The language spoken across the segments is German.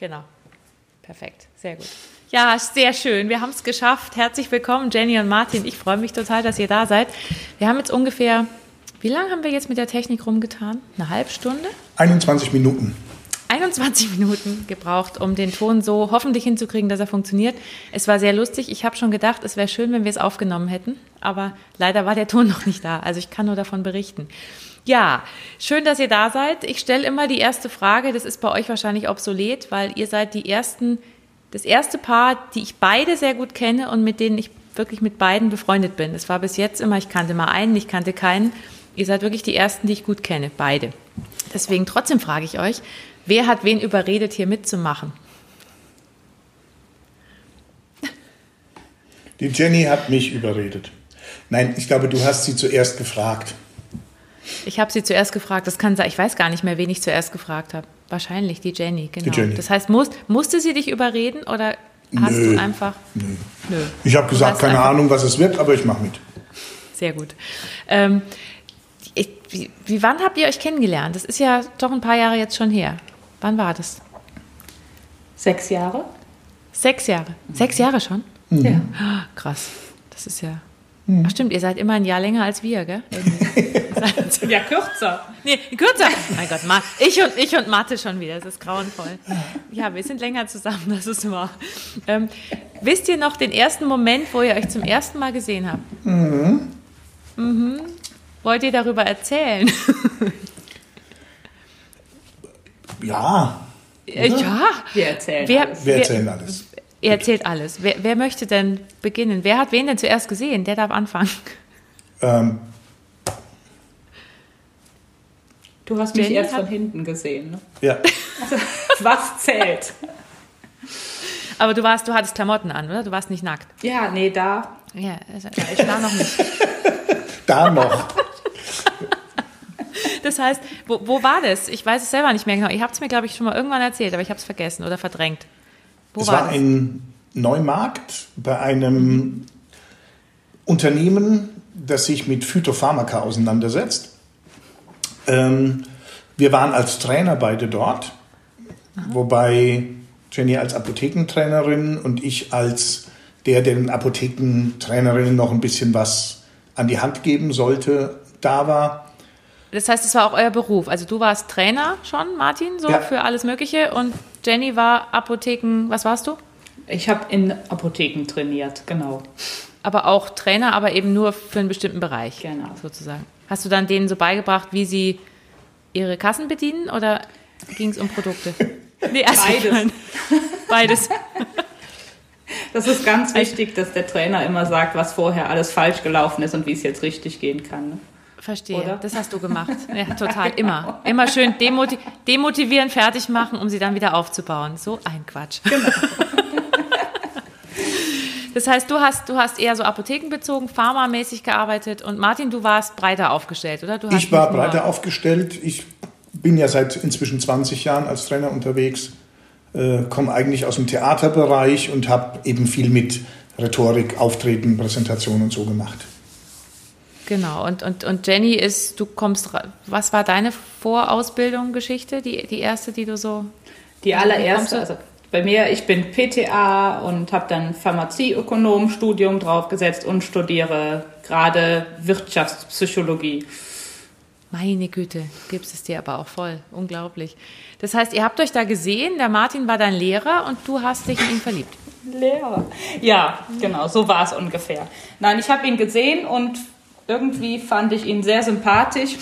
genau. Perfekt, sehr gut. Ja, sehr schön. Wir haben es geschafft. Herzlich willkommen, Jenny und Martin. Ich freue mich total, dass ihr da seid. Wir haben jetzt ungefähr, wie lange haben wir jetzt mit der Technik rumgetan? Eine halbe Stunde? 21 Minuten. 21 Minuten gebraucht, um den Ton so hoffentlich hinzukriegen, dass er funktioniert. Es war sehr lustig. Ich habe schon gedacht, es wäre schön, wenn wir es aufgenommen hätten, aber leider war der Ton noch nicht da. Also ich kann nur davon berichten. Ja, schön, dass ihr da seid. Ich stelle immer die erste Frage. Das ist bei euch wahrscheinlich obsolet, weil ihr seid die ersten, das erste Paar, die ich beide sehr gut kenne und mit denen ich wirklich mit beiden befreundet bin. Es war bis jetzt immer, ich kannte mal einen, ich kannte keinen. Ihr seid wirklich die ersten, die ich gut kenne, beide. Deswegen trotzdem frage ich euch, Wer hat wen überredet, hier mitzumachen? Die Jenny hat mich überredet. Nein, ich glaube, du hast sie zuerst gefragt. Ich habe sie zuerst gefragt. Das kann sein. Ich weiß gar nicht mehr, wen ich zuerst gefragt habe. Wahrscheinlich die Jenny, genau. Die Jenny. Das heißt, muss, musste sie dich überreden oder hast Nö. du einfach. Nö. Nö. Ich habe gesagt, keine Ahnung, was es wird, aber ich mache mit. Sehr gut. Ähm, ich, wie, wie, wann habt ihr euch kennengelernt? Das ist ja doch ein paar Jahre jetzt schon her. Wann war das? Sechs Jahre. Sechs Jahre. Sechs Jahre schon? Mhm. Ja. Krass. Das ist ja. Mhm. Ach stimmt, ihr seid immer ein Jahr länger als wir, gell? ja, kürzer. Nee, kürzer. Mein Gott, ich und, ich und Mathe schon wieder. Das ist grauenvoll. Ja, wir sind länger zusammen, das ist wahr. Ähm, wisst ihr noch den ersten Moment, wo ihr euch zum ersten Mal gesehen habt? Mhm. Mhm. Wollt ihr darüber erzählen? Ja. Oder? Ja. Wir erzählen wer, alles. Wir erzählen alles. Ihr erzählt alles. Wer, wer, möchte denn beginnen? Wer hat wen denn zuerst gesehen? Der darf anfangen. Ähm. Du hast mich Jenny erst von hinten gesehen, ne? Ja. Also, was zählt? Aber du warst, du hattest Klamotten an, oder? Du warst nicht nackt. Ja, nee, da. Ja, also, ich war noch nicht. da noch. Das heißt, wo, wo war das? Ich weiß es selber nicht mehr genau. Ihr habt es mir, glaube ich, schon mal irgendwann erzählt, aber ich habe es vergessen oder verdrängt. Wo es war, war in Neumarkt bei einem Unternehmen, das sich mit Phytopharmaka auseinandersetzt. Ähm, wir waren als Trainer beide dort, Aha. wobei Jenny als Apothekentrainerin und ich als der, der den Apothekentrainerinnen noch ein bisschen was an die Hand geben sollte, da war. Das heißt, es war auch euer Beruf. Also du warst Trainer schon, Martin, so ja. für alles Mögliche. Und Jenny war Apotheken, was warst du? Ich habe in Apotheken trainiert, genau. Aber auch Trainer, aber eben nur für einen bestimmten Bereich. Genau. Sozusagen. Hast du dann denen so beigebracht, wie sie ihre Kassen bedienen oder ging es um Produkte? Nee, Beides. Beides. Das ist ganz wichtig, dass der Trainer immer sagt, was vorher alles falsch gelaufen ist und wie es jetzt richtig gehen kann. Ne? Verstehe. Oder? Das hast du gemacht. Ja, total. Immer. Immer schön demotiv demotivieren, fertig machen, um sie dann wieder aufzubauen. So ein Quatsch. Genau. Das heißt, du hast, du hast eher so apothekenbezogen, pharmamäßig gearbeitet und Martin, du warst breiter aufgestellt, oder? ich war breiter aufgestellt. Ich bin ja seit inzwischen 20 Jahren als Trainer unterwegs, äh, komme eigentlich aus dem Theaterbereich und habe eben viel mit Rhetorik, Auftreten, Präsentation und so gemacht. Genau, und, und, und Jenny ist, du kommst, was war deine Vorausbildung, Geschichte, die, die erste, die du so... Die allererste, also bei mir, ich bin PTA und habe dann Pharmazieökonom-Studium draufgesetzt und studiere gerade Wirtschaftspsychologie. Meine Güte, gibst es dir aber auch voll. Unglaublich. Das heißt, ihr habt euch da gesehen, der Martin war dein Lehrer und du hast dich in ihn verliebt. Lehrer. Ja, genau, so war es ungefähr. Nein, ich habe ihn gesehen und irgendwie fand ich ihn sehr sympathisch.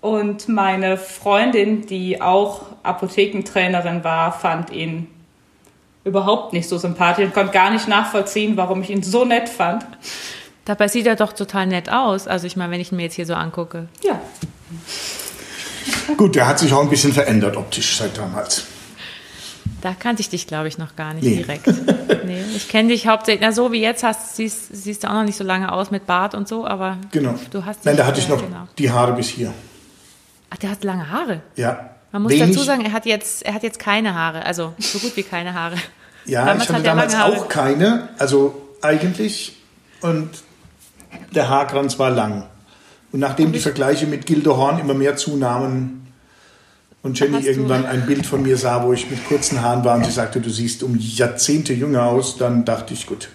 Und meine Freundin, die auch Apothekentrainerin war, fand ihn überhaupt nicht so sympathisch und konnte gar nicht nachvollziehen, warum ich ihn so nett fand. Dabei sieht er doch total nett aus. Also ich meine, wenn ich ihn mir jetzt hier so angucke. Ja. Gut, der hat sich auch ein bisschen verändert optisch seit damals. Da kannte ich dich, glaube ich, noch gar nicht nee. direkt. nee, ich kenne dich hauptsächlich, na so wie jetzt hast, siehst, siehst du auch noch nicht so lange aus mit Bart und so, aber genau. du hast Nein, da hatte ich noch genau. die Haare bis hier. Ach, der hat lange Haare? Ja. Man muss dazu sagen, er hat, jetzt, er hat jetzt keine Haare, also so gut wie keine Haare. Ja, damals ich hatte damals auch keine, also eigentlich. Und der Haarkranz war lang. Und nachdem die Vergleiche mit Gildo Horn immer mehr zunahmen, Und Jenny irgendwann ein Bild von mir sah, wo ich mit kurzen Haaren war und sie sagte, du siehst um Jahrzehnte jünger aus, dann dachte ich, gut.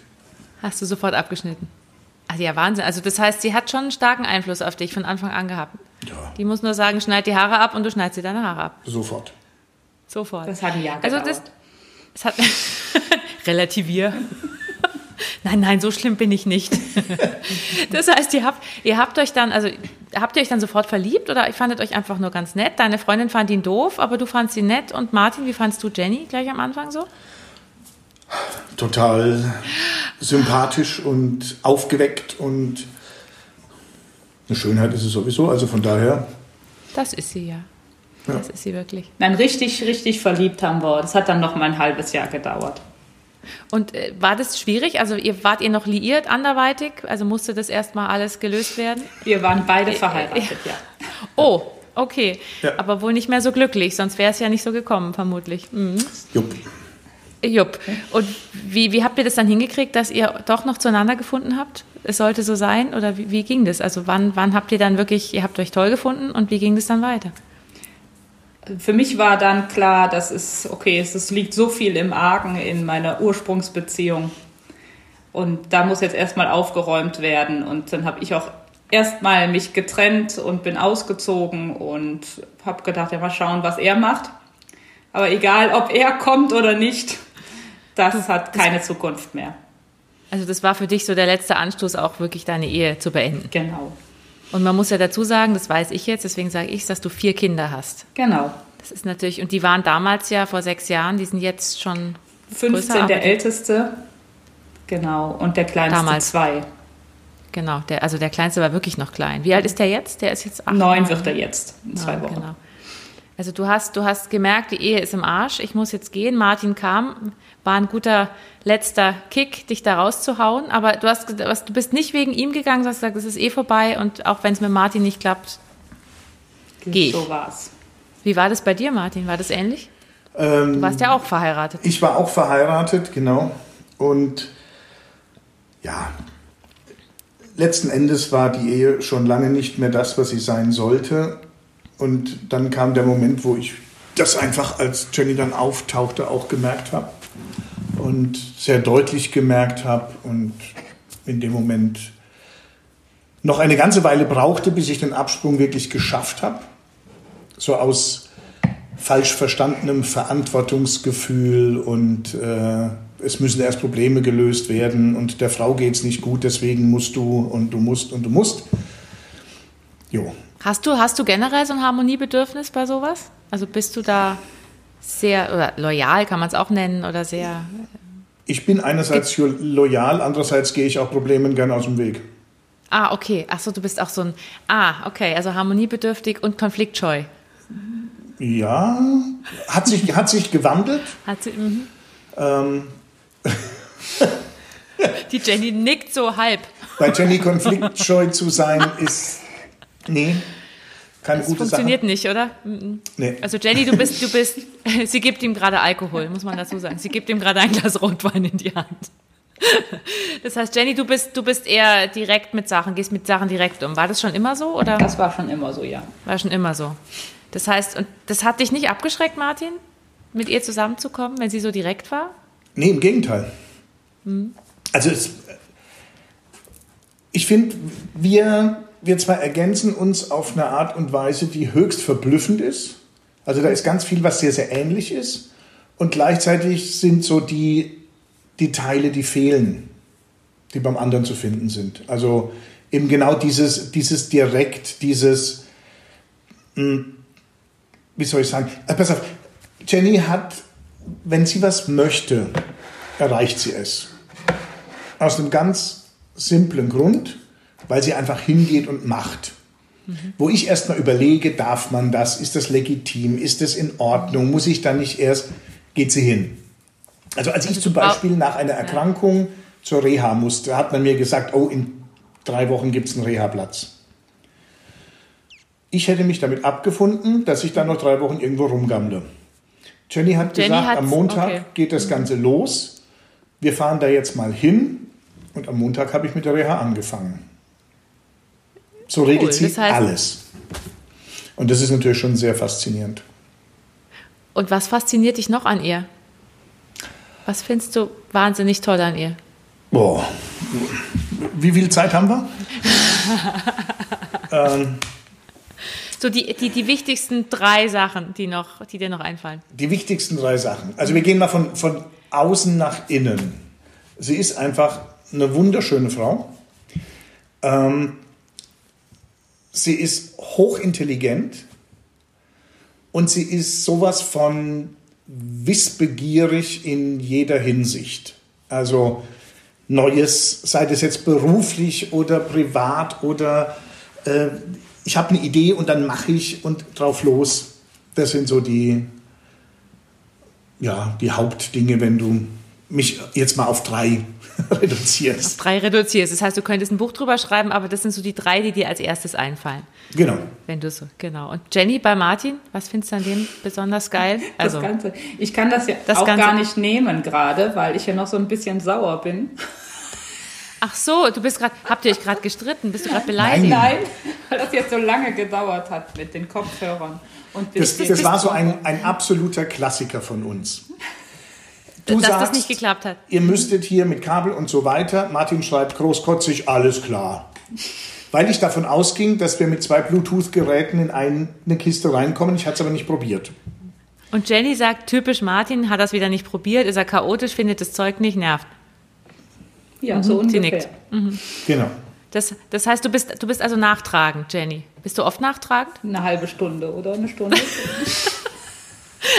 Hast du sofort abgeschnitten? Also ja, Wahnsinn. Also das heißt, sie hat schon einen starken Einfluss auf dich von Anfang an gehabt. Ja. Die muss nur sagen, schneid die Haare ab und du schneidest dir deine Haare ab. Sofort. Sofort. Das hat ein Jahr Also gedauert. das, das hat relativier. Nein, nein, so schlimm bin ich nicht. Das heißt, ihr habt, ihr habt euch dann, also habt ihr euch dann sofort verliebt oder ihr fandet euch einfach nur ganz nett? Deine Freundin fand ihn doof, aber du fandst ihn nett. Und Martin, wie fandst du Jenny gleich am Anfang so? Total sympathisch und aufgeweckt und eine Schönheit ist es sowieso. Also von daher, Das ist sie ja. Ja. Das ist sie wirklich. Nein, richtig, richtig verliebt haben wir. Das hat dann noch mal ein halbes Jahr gedauert. Und äh, war das schwierig? Also ihr wart ihr noch liiert anderweitig? Also musste das erstmal alles gelöst werden? Wir waren beide verheiratet, ja. Oh, okay. Ja. Aber wohl nicht mehr so glücklich, sonst wäre es ja nicht so gekommen, vermutlich. Mhm. jupp. Jupp. Und wie, wie habt ihr das dann hingekriegt, dass ihr doch noch zueinander gefunden habt? Es sollte so sein? Oder wie, wie ging das? Also wann, wann habt ihr dann wirklich, ihr habt euch toll gefunden und wie ging das dann weiter? Für mich war dann klar, dass es, okay, es, es liegt so viel im Argen in meiner Ursprungsbeziehung. Und da muss jetzt erstmal aufgeräumt werden. Und dann habe ich auch erstmal mich getrennt und bin ausgezogen und habe gedacht, ja, mal schauen, was er macht. Aber egal, ob er kommt oder nicht, das hat keine Zukunft mehr. Also das war für dich so der letzte Anstoß, auch wirklich deine Ehe zu beenden. Genau. Und man muss ja dazu sagen, das weiß ich jetzt, deswegen sage ich dass du vier Kinder hast. Genau. Das ist natürlich, und die waren damals ja vor sechs Jahren, die sind jetzt schon 15 größer, der Älteste. Genau. Und der kleinste Damals. zwei. Genau, der, also der Kleinste war wirklich noch klein. Wie alt ist der jetzt? Der ist jetzt acht. Neun neun. wird er jetzt in zwei Ja, Wochen. Genau. Also du hast, du hast gemerkt, die Ehe ist im Arsch, ich muss jetzt gehen. Martin kam, war ein guter letzter Kick, dich da rauszuhauen. Aber du hast, du bist nicht wegen ihm gegangen, du hast gesagt, es ist eh vorbei und auch wenn es mit Martin nicht klappt. Geh ich. So war's. Wie war das bei dir, Martin? War das ähnlich? Ähm, Du warst ja auch verheiratet. Ich war auch verheiratet, genau. Und ja, letzten Endes war die Ehe schon lange nicht mehr das, was sie sein sollte. Und dann kam der Moment, wo ich das einfach, als Jenny dann auftauchte, auch gemerkt habe. Und sehr deutlich gemerkt habe. Und in dem Moment noch eine ganze Weile brauchte, bis ich den Absprung wirklich geschafft habe. So aus falsch verstandenem Verantwortungsgefühl und äh, es müssen erst Probleme gelöst werden und der Frau geht's nicht gut, deswegen musst du und du musst und du musst. Jo. Hast du, hast du generell so ein Harmoniebedürfnis bei sowas? Also bist du da sehr, oder loyal kann man es auch nennen, oder sehr, Ich bin einerseits loyal, andererseits gehe ich auch Problemen gerne aus dem Weg. ah, okay, ach so, du bist auch so ein, ah, okay, also harmoniebedürftig und konfliktscheu. Ja, hat sich, hat sich gewandelt. Hat sie, mhm. Ähm, Die Jenny nickt so halb. bei Jenny konfliktscheu zu sein ist, nee, keine Das gute funktioniert Sache. nicht, oder? Nee. Also Jenny, du bist, du bist, sie gibt ihm gerade Alkohol, muss man dazu sagen. Sie gibt ihm gerade ein Glas Rotwein in die Hand. Das heißt, Jenny, du bist, du bist eher direkt mit Sachen, gehst mit Sachen direkt um. War das schon immer so oder Das war schon immer so, ja. war schon immer so? Das heißt, und das hat dich nicht abgeschreckt, Martin, mit ihr zusammenzukommen, wenn sie so direkt war? Nee, im Gegenteil. Also es, ich finde, wir, wir zwei ergänzen uns auf eine Art und Weise, die höchst verblüffend ist. Also da ist ganz viel, was sehr, sehr ähnlich ist. Und gleichzeitig sind so die, die Teile, die fehlen, die beim anderen zu finden sind. Also eben genau dieses, dieses direkt, dieses, mh, wie soll ich sagen, äh, pass auf, Jenny hat, wenn sie was möchte, erreicht sie es. Aus einem ganz simplen Grund, weil sie einfach hingeht und macht. Wo ich erstmal überlege, darf man das, ist das legitim, ist das in Ordnung, muss ich da nicht erst, geht sie hin. Also als ich Also zum Beispiel nach einer Erkrankung zur Reha musste, hat man mir gesagt, oh, in drei Wochen gibt es einen Reha-Platz. Ich hätte mich damit abgefunden, dass ich dann noch drei Wochen irgendwo rumgammle. Jenny hat Jenny gesagt, am Montag okay. geht das Ganze los. Wir fahren da jetzt mal hin. Und am Montag habe ich mit der Reha angefangen. So regelt sie das heißt- alles. Und das ist natürlich schon sehr faszinierend. Und was fasziniert dich noch an ihr? Was findest du wahnsinnig toll an ihr? Boah. Wie viel Zeit haben wir? ähm, so die, die, die wichtigsten drei Sachen, die, noch, die dir noch einfallen. Die wichtigsten drei Sachen. Also wir gehen mal von, von außen nach innen. Sie ist einfach eine wunderschöne Frau. Ähm, sie ist hochintelligent und sie ist sowas von wissbegierig in jeder Hinsicht. Also Neues, sei das jetzt beruflich oder privat oder äh, ich habe eine Idee und dann mache ich und drauf los. Das sind so die, ja, die Hauptdinge, wenn du mich jetzt mal auf drei reduzierst. Auf drei reduzierst. Das heißt, du könntest ein Buch drüber schreiben, aber das sind so die drei, die dir als erstes einfallen. Genau. Wenn du so, genau. Und Jenny bei Martin, was findest du an dem besonders geil? Also, das Ganze. Ich kann das ja das auch Ganze. gar nicht nehmen gerade, weil ich ja noch so ein bisschen sauer bin. Ach so, du bist gerade, habt ihr euch gerade gestritten? Bist du gerade beleidigt? Nein, nein, weil das jetzt so lange gedauert hat mit den Kopfhörern. Und das, das war so ein, ein absoluter Klassiker von uns. Du Dass sagst, das nicht geklappt hat. Ihr müsstet hier mit Kabel und so weiter. Martin schreibt großkotzig, alles klar. Weil ich davon ausging, dass wir mit zwei Bluetooth-Geräten in eine Kiste reinkommen. Ich hatte es aber nicht probiert. Und Jenny sagt, typisch Martin, hat das wieder nicht probiert, ist er chaotisch, findet das Zeug nicht, nervt. Ja, mhm. so ungefähr. Sie nickt. Mhm. Genau. Das, das heißt, du bist, du bist also nachtragend, Jenny. Bist du oft nachtragend? Eine halbe Stunde oder eine Stunde.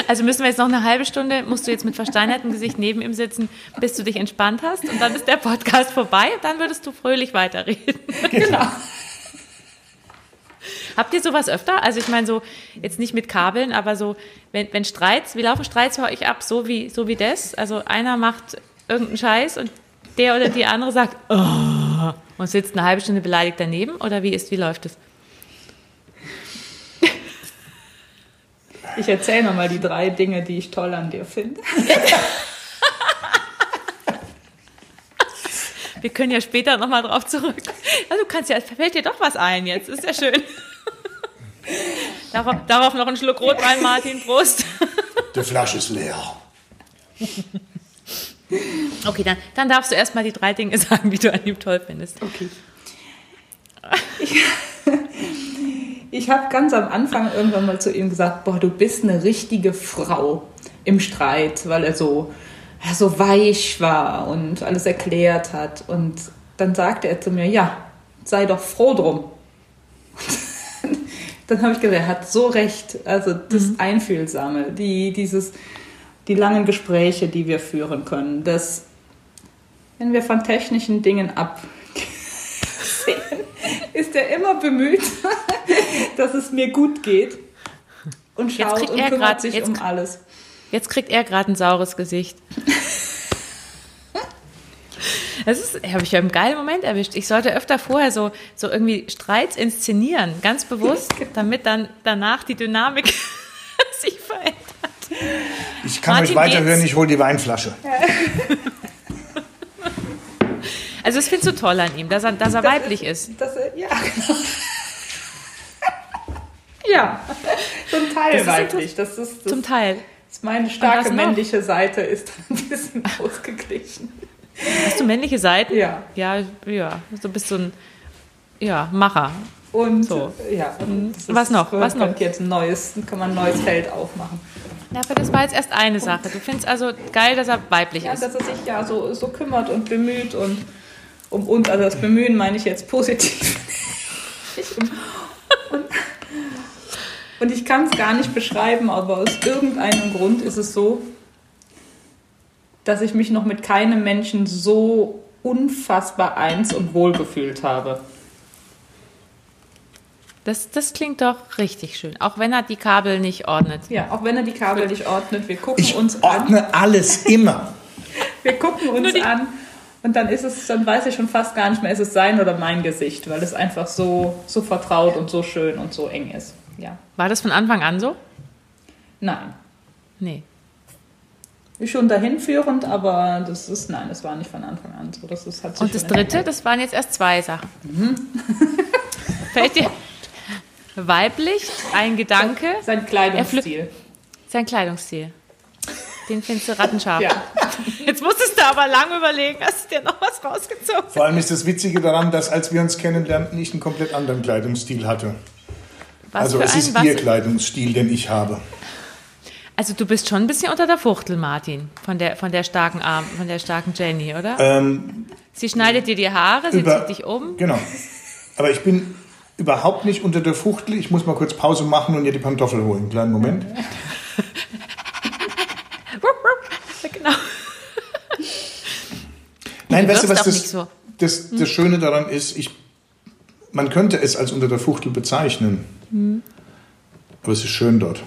also müssen wir jetzt noch eine halbe Stunde, musst du jetzt mit versteinertem Gesicht neben ihm sitzen, bis du dich entspannt hast und dann ist der Podcast vorbei und dann würdest du fröhlich weiterreden. Genau. Habt ihr sowas öfter? Also ich meine so, jetzt nicht mit Kabeln, aber so, wenn, wenn Streits, wie laufen Streits bei euch ab? So wie, so wie das? Also einer macht irgendeinen Scheiß und der oder die andere sagt, oh, und sitzt eine halbe Stunde beleidigt daneben? Oder wie ist, wie läuft es? Ich erzähle nochmal die drei Dinge, die ich toll an dir finde. Wir können ja später nochmal drauf zurück. Ja, du kannst ja, fällt dir doch was ein jetzt, ist ja schön. Darauf, darauf noch einen Schluck Rotwein, Martin, Prost. Die Flasche ist leer. Okay, dann, dann darfst du erstmal die drei Dinge sagen, die du an ihm toll findest. Okay. Ich, ich habe ganz am Anfang irgendwann mal zu ihm gesagt, boah, du bist eine richtige Frau im Streit, weil er so, ja, so weich war und alles erklärt hat. Und dann sagte er zu mir, ja, sei doch froh drum. dann habe ich gedacht, er hat so recht. Also das mhm. Einfühlsame, die, dieses die langen Gespräche, die wir führen können, dass wenn wir von technischen Dingen absehen, ist er immer bemüht, dass es mir gut geht und schaut und kümmert grad, sich jetzt, um alles. Jetzt kriegt er gerade ein saures Gesicht. Das ist, habe ich ja im geilen Moment erwischt. Ich sollte öfter vorher so, so irgendwie Streits inszenieren, ganz bewusst, damit dann danach die Dynamik sich verändert. Ich kann Martin euch weiterhören, ich hole die Weinflasche. Also das findest du toll an ihm, dass er, dass er das weiblich ist. ist. Das, ja, genau. ja, zum Teil das weiblich. Das ist, das zum Teil. Ist meine starke männliche Seite ist ein bisschen ausgeglichen. Hast du männliche Seiten? Ja. Ja, ja. Du bist so ein ja, Macher. Und so. ja, mhm. was noch? Was noch? Jetzt ein neues, kann man ein neues Feld aufmachen. Ja, aber das war jetzt erst eine Sache. Du findest also geil, dass er weiblich ja, ist. Ja, dass er sich ja so, so kümmert und bemüht und um uns, also das Bemühen meine ich jetzt positiv. und, und ich kann es gar nicht beschreiben, aber aus irgendeinem Grund ist es so, dass ich mich noch mit keinem Menschen so unfassbar eins und wohlgefühlt habe. Das, das klingt doch richtig schön. Auch wenn er die Kabel nicht ordnet. Ja, auch wenn er die Kabel nicht ordnet. Wir gucken ich uns an. Ich ordne alles immer. Wir gucken uns an und dann ist es, dann weiß ich schon fast gar nicht mehr, ist es sein oder mein Gesicht, weil es einfach so, so vertraut und so schön und so eng ist. Ja. War das von Anfang an so? Nein. Nee. Ist schon dahin führend, aber das ist, nein, das war nicht von Anfang an so. Das ist, hat sich und das dritte, das waren jetzt erst zwei Sachen. Mhm. Fällt dir, weiblich, ein Gedanke. Sein Kleidungsstil. Sein Kleidungsstil. Den findest du rattenscharf. Ja. Jetzt musstest du aber lang überlegen, hast du dir noch was rausgezogen? Vor allem ist das Witzige daran, dass als wir uns kennenlernten, ich einen komplett anderen Kleidungsstil hatte. Was also es ist was, Ihr Kleidungsstil, den ich habe. Also du bist schon ein bisschen unter der Fuchtel, Martin, von der, von der starken Arm, von der starken Jenny, oder? Ähm, sie schneidet dir die Haare, sie über- zieht dich um. Genau. Aber ich bin überhaupt nicht unter der Fuchtel. Ich muss mal kurz Pause machen und ihr die Pantoffel holen. Kleinen Moment. Genau. Nein, weißt du, was das, nicht so. das, das Schöne daran ist? Ich, man könnte es als unter der Fuchtel bezeichnen. Hm. Aber es ist schön dort.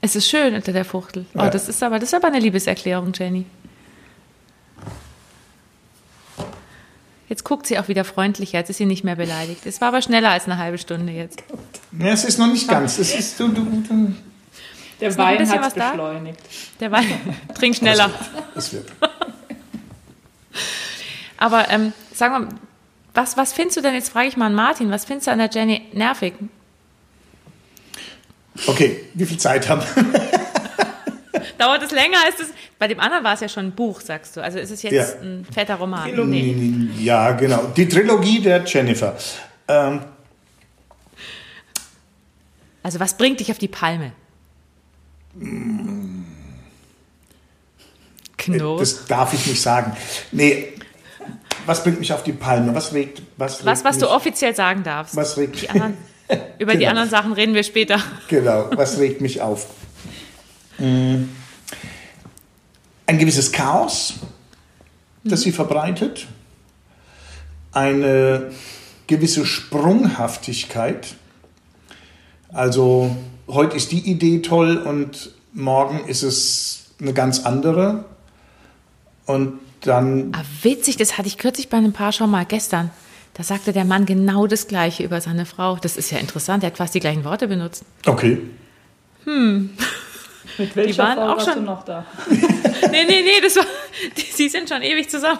Es ist schön unter der Fuchtel. Oh, Ja. das ist aber, das ist aber eine Liebeserklärung, Jenny. Jetzt guckt sie auch wieder freundlicher, jetzt ist sie nicht mehr beleidigt. Es war aber schneller als eine halbe Stunde jetzt. Ja, es ist noch nicht ganz. Es ist, du, du, du, Der ein Wein hat was da? beschleunigt. Der Wein, trink schneller. es wird. Aber ähm, sag mal, was, was findest du denn, jetzt frage ich mal an Martin, was findest du an der Jenny nervig? Okay, wie viel Zeit haben wir? Dauert es länger? Ist es, bei dem anderen war es ja schon ein Buch, sagst du. Also ist es jetzt Ja. ein fetter Roman? Nee. Ja, genau. Die Trilogie der Jennifer. Ähm, Also was bringt dich auf die Palme? Knurr. das darf ich nicht sagen. Nee, was bringt mich auf die Palme? Was regt, was Was, regt was du mich, offiziell sagen darfst. Was regt, Die anderen, über die Genau. anderen Sachen reden wir später. Genau, was regt mich auf? Mm. Ein gewisses Chaos, das sie verbreitet. Eine gewisse Sprunghaftigkeit. Also heute ist die Idee toll und morgen ist es eine ganz andere. Und dann, Ah, witzig, das hatte ich kürzlich bei einem Paar schon mal gestern. Da sagte der Mann genau das Gleiche über seine Frau. Das ist ja interessant, er hat fast die gleichen Worte benutzt. okay, Mit welcher waren Frau auch warst schon- du noch da? Nee, nee, nee, das war, die, sie sind schon ewig zusammen.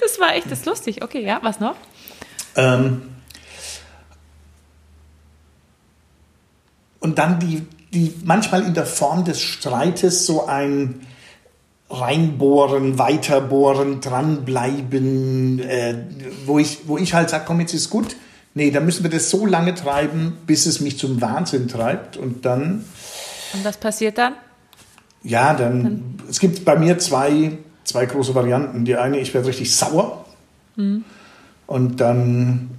Das war echt, das ist lustig. Okay, ja, was noch? Ähm, und dann die, die manchmal in der Form des Streites so ein reinbohren, weiterbohren, dranbleiben, äh, wo, ich, wo ich halt sage, komm, jetzt ist gut. Nee, dann müssen wir das so lange treiben, bis es mich zum Wahnsinn treibt. Und dann, Und was passiert dann? ja, dann, es gibt bei mir zwei, zwei große Varianten. Die eine, ich werde richtig sauer. Und dann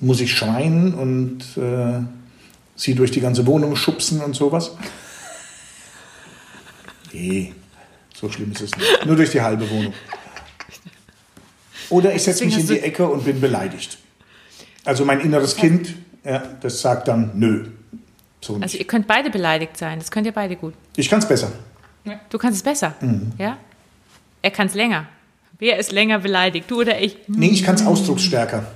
muss ich schreien und äh, sie durch die ganze Wohnung schubsen und sowas. Nee, so schlimm ist es nicht. Nur durch die halbe Wohnung. Oder ich setze mich in die Ecke und bin beleidigt. Also mein inneres Kind, ja, das sagt dann nö. So. Also ihr könnt beide beleidigt sein. Das könnt ihr beide gut. ich kann es besser. Du kannst es besser. Mhm. Ja? Er kann es länger. Wer ist länger beleidigt? Du oder ich? Nee, ich kann es ausdrucksstärker.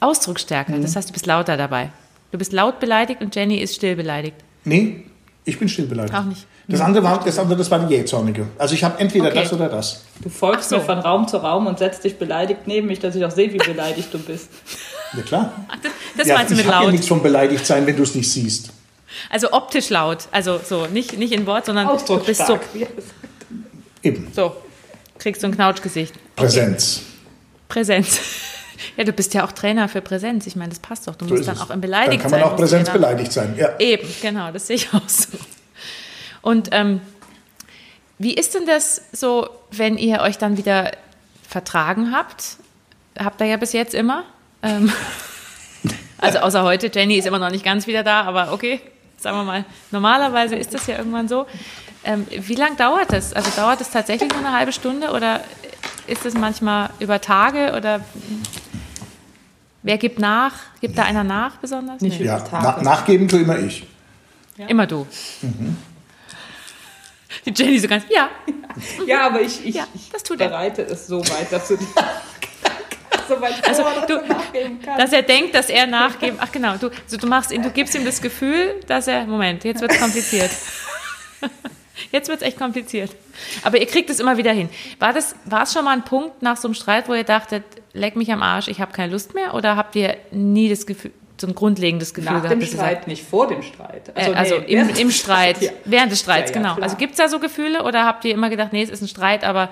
Ausdrucksstärke. Mhm. Das heißt, du bist lauter dabei. Du bist laut beleidigt und Jenny ist still beleidigt. Nee, ich bin still beleidigt. Auch nicht. Das andere war, das andere, das war die jähzornige. Also ich habe entweder Okay. das oder das. Du folgst so. mir von Raum zu Raum und setzt dich beleidigt neben mich, dass ich auch sehe, wie beleidigt du bist. Ja klar. Ach, das das ja, meinst du ich mit habe ja laut? nichts von beleidigt sein, wenn du es nicht siehst. Also optisch laut. Also so, nicht, nicht in Wort, sondern du bist so, Eben. so. Kriegst so ein Knautschgesicht. Präsenz. Präsenz. Ja, du bist ja auch Trainer für Präsenz. Ich meine, das passt doch. Du So musst dann es. auch im Beleidigt Dann kann man sein. auch du Präsenz ja beleidigt sein. Ja. Eben, genau, das sehe ich auch so. Und ähm, wie ist denn das so, wenn ihr euch dann wieder vertragen habt? Habt ihr ja bis jetzt immer. Ähm, also außer heute, Jenny ist immer noch nicht ganz wieder da, aber okay, sagen wir mal, normalerweise ist das ja irgendwann so. Ähm, wie lange dauert das? Also dauert es tatsächlich nur eine halbe Stunde oder ist es manchmal über Tage oder wer gibt nach? Gibt da einer nach besonders? Nicht Nee. ja. Über Na, Tage. nachgeben tue immer ich. Immer du. Die Jenny so ganz, ja, Ja, aber ich, ich, Ja, ich das tut er. bereite es so weit, dass du so weit Also, vor, dass du- nachgeben kannst. dass er denkt, dass er nachgeben. Ach genau, du, also du machst ihm, du gibst ihm das Gefühl, dass er. Moment, jetzt wird's kompliziert. Jetzt wird's echt kompliziert. Aber ihr kriegt es immer wieder hin. War das, war es schon mal ein Punkt nach so einem Streit, wo ihr dachtet, leck mich am Arsch, ich habe keine Lust mehr? Oder habt ihr nie das Gefühl, so ein grundlegendes Gefühl Nach gehabt? dem dass du Streit, sagst, nicht vor dem Streit. äh, also nee, im, im Streit, ja. während des Streits, Ja, ja, genau. klar. Also gibt es da so Gefühle oder habt ihr immer gedacht, nee, es ist ein Streit, aber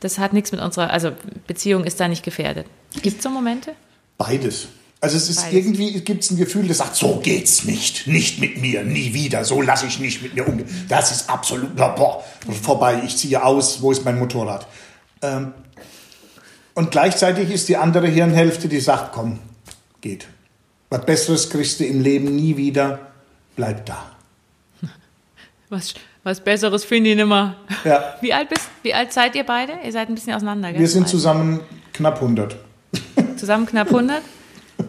das hat nichts mit unserer, also Beziehung ist da nicht gefährdet? Gibt es so Momente? Beides. Also es ist Beides. irgendwie, gibt es ein Gefühl, das sagt, so geht's nicht, nicht mit mir, nie wieder, so lasse ich nicht mit mir umgehen. Das ist absolut, boah, boah, vorbei, ich ziehe aus, wo ist mein Motorrad? Ähm, und gleichzeitig ist die andere Hirnhälfte, die sagt, komm, geht. Was Besseres kriegst du im Leben nie wieder, bleib da. Was, was Besseres finde ich nimmer. Ja, Wie alt bist, wie alt seid ihr beide? Ihr seid ein bisschen auseinander, gell? wir sind Alt. zusammen knapp 100. Zusammen knapp 100.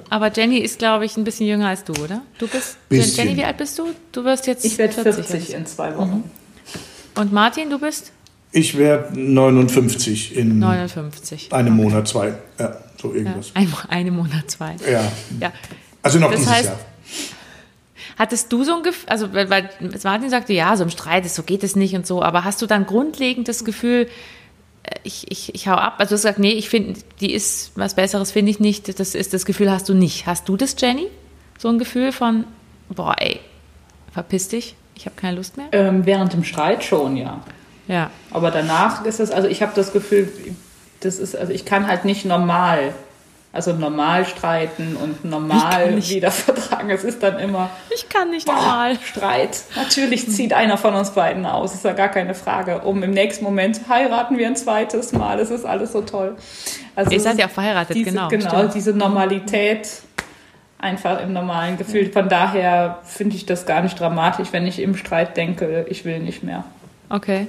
Aber Jenny ist, glaube ich, ein bisschen jünger als du, oder? Du bist, Bisschen. Jenny, wie alt bist du? Du wirst jetzt Ich werde 40, 40. in zwei Wochen. Und Martin, du bist Ich werde 59 in 59. einem Monat, zwei, ja, so Ja, irgendwas. ein, eine Monat, zwei. Ja, Ja. Also noch Das dieses heißt, Jahr. Hattest du so ein Gefühl, also weil, weil Martin sagte, ja, so im Streit ist, so geht es nicht und so, aber hast du dann grundlegend das Gefühl, äh, ich, ich, ich hau ab? Also du hast gesagt, nee, ich finde, die ist was Besseres, finde ich nicht. Das ist das Gefühl, hast du nicht. Hast du das, Jenny? So ein Gefühl von, boah, ey, verpiss dich, ich habe keine Lust mehr? Ähm, während dem Streit schon, ja. Ja. Aber danach ist es, also ich habe das Gefühl, das ist, also ich kann halt nicht normal, also normal streiten und normal wieder vertragen. Es ist dann immer Ich kann nicht normal. Streit. Natürlich zieht einer von uns beiden aus, ist ja gar keine Frage. Um im nächsten Moment heiraten wir ein zweites Mal. Es ist alles so toll. Also Ihr seid ja auch verheiratet, diese, genau. Genau, stimmt. diese Normalität einfach im normalen Gefühl. Von daher finde ich das gar nicht dramatisch, wenn ich im Streit denke, ich will nicht mehr. Okay.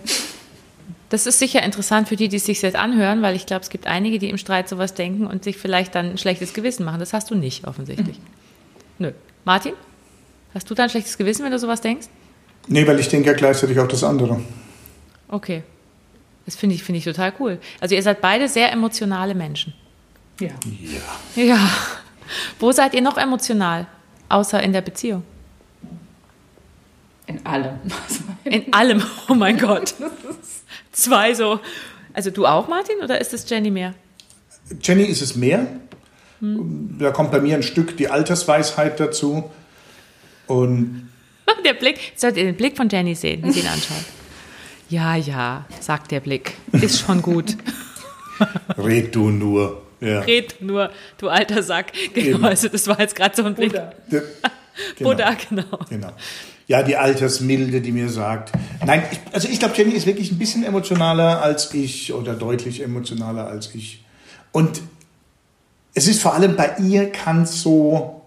Das ist sicher interessant für die, die es sich jetzt anhören, weil ich glaube, es gibt einige, die im Streit sowas denken und sich vielleicht dann ein schlechtes Gewissen machen. Das hast du nicht, offensichtlich. Nö. Martin? Hast du da ein schlechtes Gewissen, wenn du sowas denkst? Nee, weil ich denke ja gleichzeitig auch das andere. Okay. Das finde ich, finde ich total cool. Also ihr seid beide sehr emotionale Menschen. Ja. Ja. Ja. Wo seid ihr noch emotional? Außer in der Beziehung. In allem. In allem. Oh mein Gott. Zwei so. Also du auch, Martin, oder ist es Jenny mehr? Jenny ist es mehr. Da kommt bei mir ein Stück die Altersweisheit dazu. Und Der Blick, sollt ihr den Blick von Jenny sehen, wenn sie ihn anschaut. Ja, ja, sagt der Blick. Ist schon gut. red du nur. Ja. Red nur, du alter Sack. Genau, Eben. also das war jetzt gerade so ein Blick. Buddha. Genau. Buddha, genau. Genau. Ja, die Altersmilde, die mir sagt. Nein, ich, also ich glaube, Jenny ist wirklich ein bisschen emotionaler als ich oder deutlich emotionaler als ich. Und es ist vor allem bei ihr kann es so,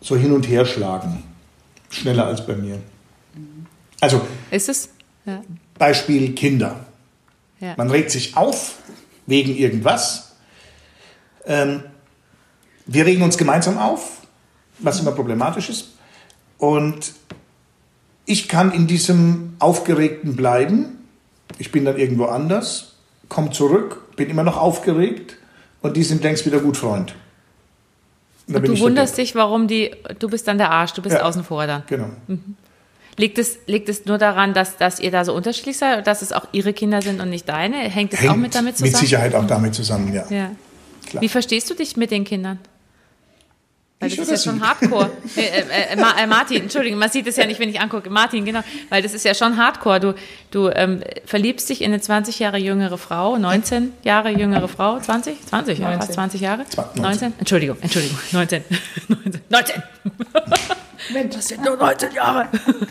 so hin und her schlagen. Schneller als bei mir. Also Ist es? Ja. Beispiel Kinder. ja. Man regt sich auf wegen irgendwas. Ähm, wir regen uns gemeinsam auf, was immer problematisch ist. Und ich kann in diesem Aufgeregten bleiben. Ich bin dann irgendwo anders, komme zurück, bin immer noch aufgeregt und die sind längst wieder gut Freund. Und Du wunderst dich, warum die, du bist dann der Arsch, du bist Ja. außen vor dann. Genau. Liegt es, liegt es nur daran, dass, dass ihr da so unterschiedlich seid, dass es auch ihre Kinder sind und nicht deine? Hängt es auch mit damit zusammen? mit Sicherheit auch damit zusammen, ja. Ja. Wie verstehst du dich mit den Kindern? Weil das ist ja schon? Hardcore. äh, äh, äh, Ma- Martin, Entschuldigung, man sieht es ja nicht, wenn ich angucke. Martin, genau. Weil das ist ja schon Hardcore. Du, du ähm, verliebst dich in eine 20 Jahre jüngere Frau, 19 Jahre jüngere Frau, 20? 20, ja, 19. fast 20 Jahre. Zwa- 19. 19? Entschuldigung, Entschuldigung, 19. 19. 19. Mensch, Das sind nur 19 Jahre.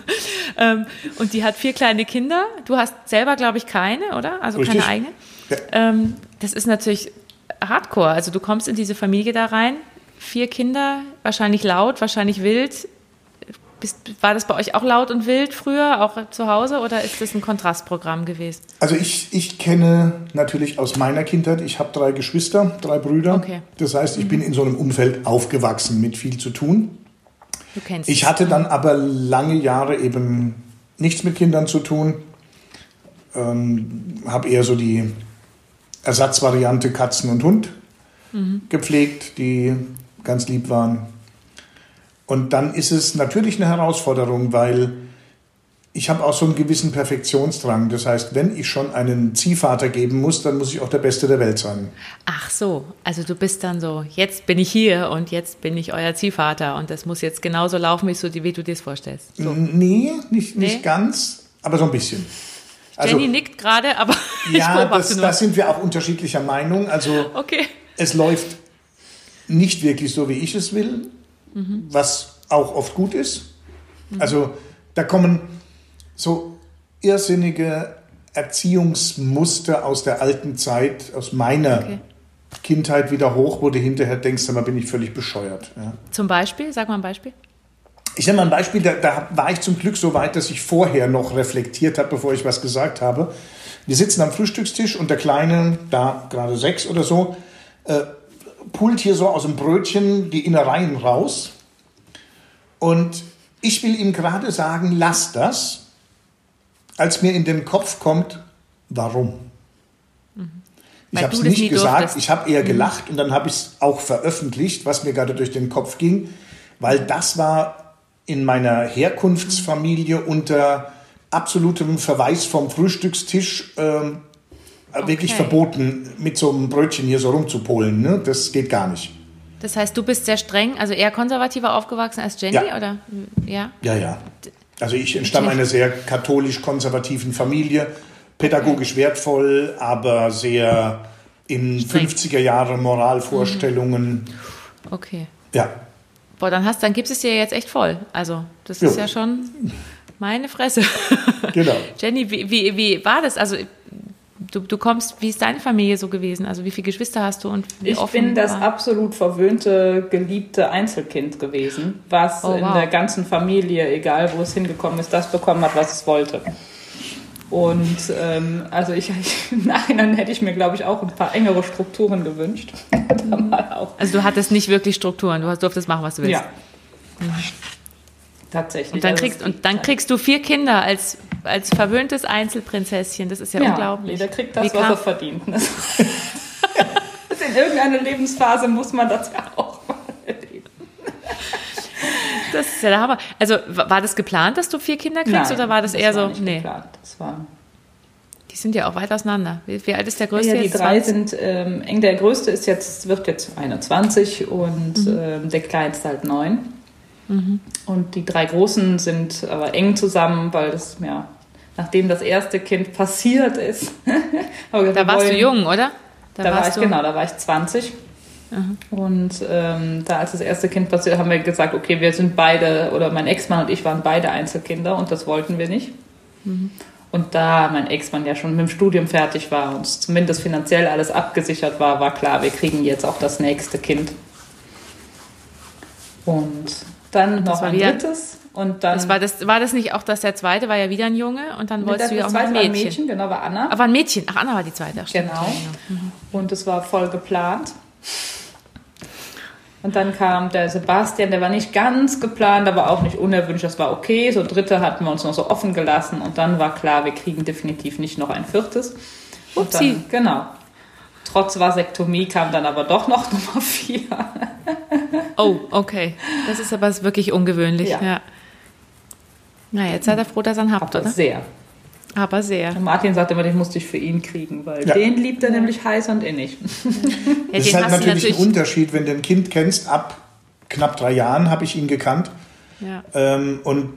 ähm, und die hat vier kleine Kinder. Du hast selber, glaube ich, keine, oder? Also Richtig. keine eigene. Ja. Ähm, das ist natürlich Hardcore. Also du kommst in diese Familie da rein, vier Kinder, wahrscheinlich laut, wahrscheinlich wild. War das bei euch auch laut und wild früher, auch zu Hause, oder ist das ein Kontrastprogramm gewesen? Also ich, ich kenne natürlich aus meiner Kindheit, ich habe drei Geschwister, drei Brüder. Okay. Das heißt, ich bin in so einem Umfeld aufgewachsen mit viel zu tun. Du kennst Ich hatte dann aber lange Jahre eben nichts mit Kindern zu tun. Ähm, habe eher so die Ersatzvariante Katzen und Hund gepflegt, die ganz lieb waren. Und dann ist es natürlich eine Herausforderung, weil ich habe auch so einen gewissen Perfektionsdrang. Das heißt, wenn ich schon einen Ziehvater geben muss, dann muss ich auch der Beste der Welt sein. Ach so, also du bist dann so, jetzt bin ich hier und jetzt bin ich euer Ziehvater und das muss jetzt genauso laufen, wie, so, wie du dir es vorstellst. So. Nee, nicht, nicht nee? ganz, aber so ein bisschen. Also, Jenny nickt gerade, aber ja, das, da sind wir auch unterschiedlicher Meinung. Also okay. es läuft nicht wirklich so, wie ich es will, mhm. was auch oft gut ist. Mhm. Also da kommen so irrsinnige Erziehungsmuster aus der alten Zeit, aus meiner okay. Kindheit wieder hoch, wo du hinterher denkst, da bin ich völlig bescheuert. Ja. Zum Beispiel, sag mal ein Beispiel. Ich nenne mal ein Beispiel, da, da, war ich zum Glück so weit, dass ich vorher noch reflektiert habe, bevor ich was gesagt habe. Wir sitzen am Frühstückstisch und der Kleine, da gerade sechs oder so, äh, pult hier so aus dem Brötchen die Innereien raus. Und ich will ihm gerade sagen, lass das als mir in den Kopf kommt, warum? Mhm. Ich habe es nicht gesagt, durftest. ich habe eher mhm. gelacht mhm. und dann habe ich es auch veröffentlicht, was mir gerade durch den Kopf ging, weil das war in meiner Herkunftsfamilie unter absolutem Verweis vom Frühstückstisch ähm, okay. wirklich verboten, mit so einem Brötchen hier so rumzupolen. Ne? Das geht gar nicht. Das heißt, du bist sehr streng, also eher konservativer aufgewachsen als Jenny, ja. oder? Ja. Ja, ja. Also ich entstamme einer sehr katholisch-konservativen Familie, pädagogisch okay. wertvoll, aber sehr in Streng. 50er Jahre Moralvorstellungen. Mhm. Okay. Ja. Boah, dann hast, dann gibt es dir jetzt echt voll. Also das ist jo. ja schon meine Fresse. Genau. Jenny, wie, wie, wie war das? Also du, du kommst, wie ist deine Familie so gewesen? Also wie viele Geschwister hast du und wie Ich bin das war? absolut verwöhnte, geliebte Einzelkind gewesen, was oh, wow. in der ganzen Familie, egal wo es hingekommen ist, das bekommen hat, was es wollte. Und ähm, also ich, im Nachhinein hätte ich mir, glaube ich, auch ein paar engere Strukturen gewünscht. also du hattest nicht wirklich Strukturen, du durftest machen, was du willst. Ja. Mhm. Tatsächlich. Und dann, also kriegst, und dann kriegst du vier Kinder als, als verwöhntes Einzelprinzesschen. Das ist ja, ja unglaublich. Jeder kriegt das, Wie was er verdient. Ne? in irgendeiner Lebensphase muss man das ja auch mal erleben. Das ist ja der Hammer. Also war das geplant, dass du vier Kinder kriegst Nein, oder war das, das eher war so? Nicht nee. Geplant. Das war die sind ja auch weit auseinander. Wie, wie alt ist der größte? Ja, die drei 20? sind ähm, eng. Der größte ist jetzt, wird jetzt 21 und mhm. ähm, der kleinste halt neun. Mhm. Und die drei Großen sind aber eng zusammen, weil das, ja, nachdem das erste Kind passiert ist. gesagt, da warst wollen, du jung, oder? Da, da war ich, genau, da war ich 20. Mhm. Und ähm, da als das erste Kind passiert, haben wir gesagt, okay, wir sind beide, oder mein Ex-Mann und ich waren beide Einzelkinder und das wollten wir nicht. Mhm. Und da mein Ex-Mann ja schon mit dem Studium fertig war und zumindest finanziell alles abgesichert war, war klar, wir kriegen jetzt auch das nächste Kind. Und dann noch ein drittes und dann. Das war, das, war das nicht auch, dass der zweite war ja wieder ein Junge und dann wolltest du ja auch noch ein Mädchen. War ein Mädchen, genau, war Anna. Aber ein Mädchen, ach Anna war die zweite. Ach, genau. Mhm. Und es war voll geplant. Und dann kam der Sebastian, der war nicht ganz geplant, aber auch nicht unerwünscht, das war okay. So dritte hatten wir uns noch so offen gelassen und dann war klar, wir kriegen definitiv nicht noch ein viertes. Und Upsi. dann, genau. Trotz Vasektomie kam dann aber doch noch Nummer vier. oh, okay. Das ist aber wirklich ungewöhnlich. Ja. ja. Na, jetzt seid ihr froh, dass ihr ihn habt, aber oder? Sehr. Aber sehr. Und Martin sagte immer, den musste ich für ihn kriegen, weil ja. den liebt er nämlich heiß und innig. Ja, das ist halt natürlich, natürlich, ein Unterschied, wenn du ein Kind kennst. Ab knapp drei Jahren habe ich ihn gekannt. Ja. Ähm, und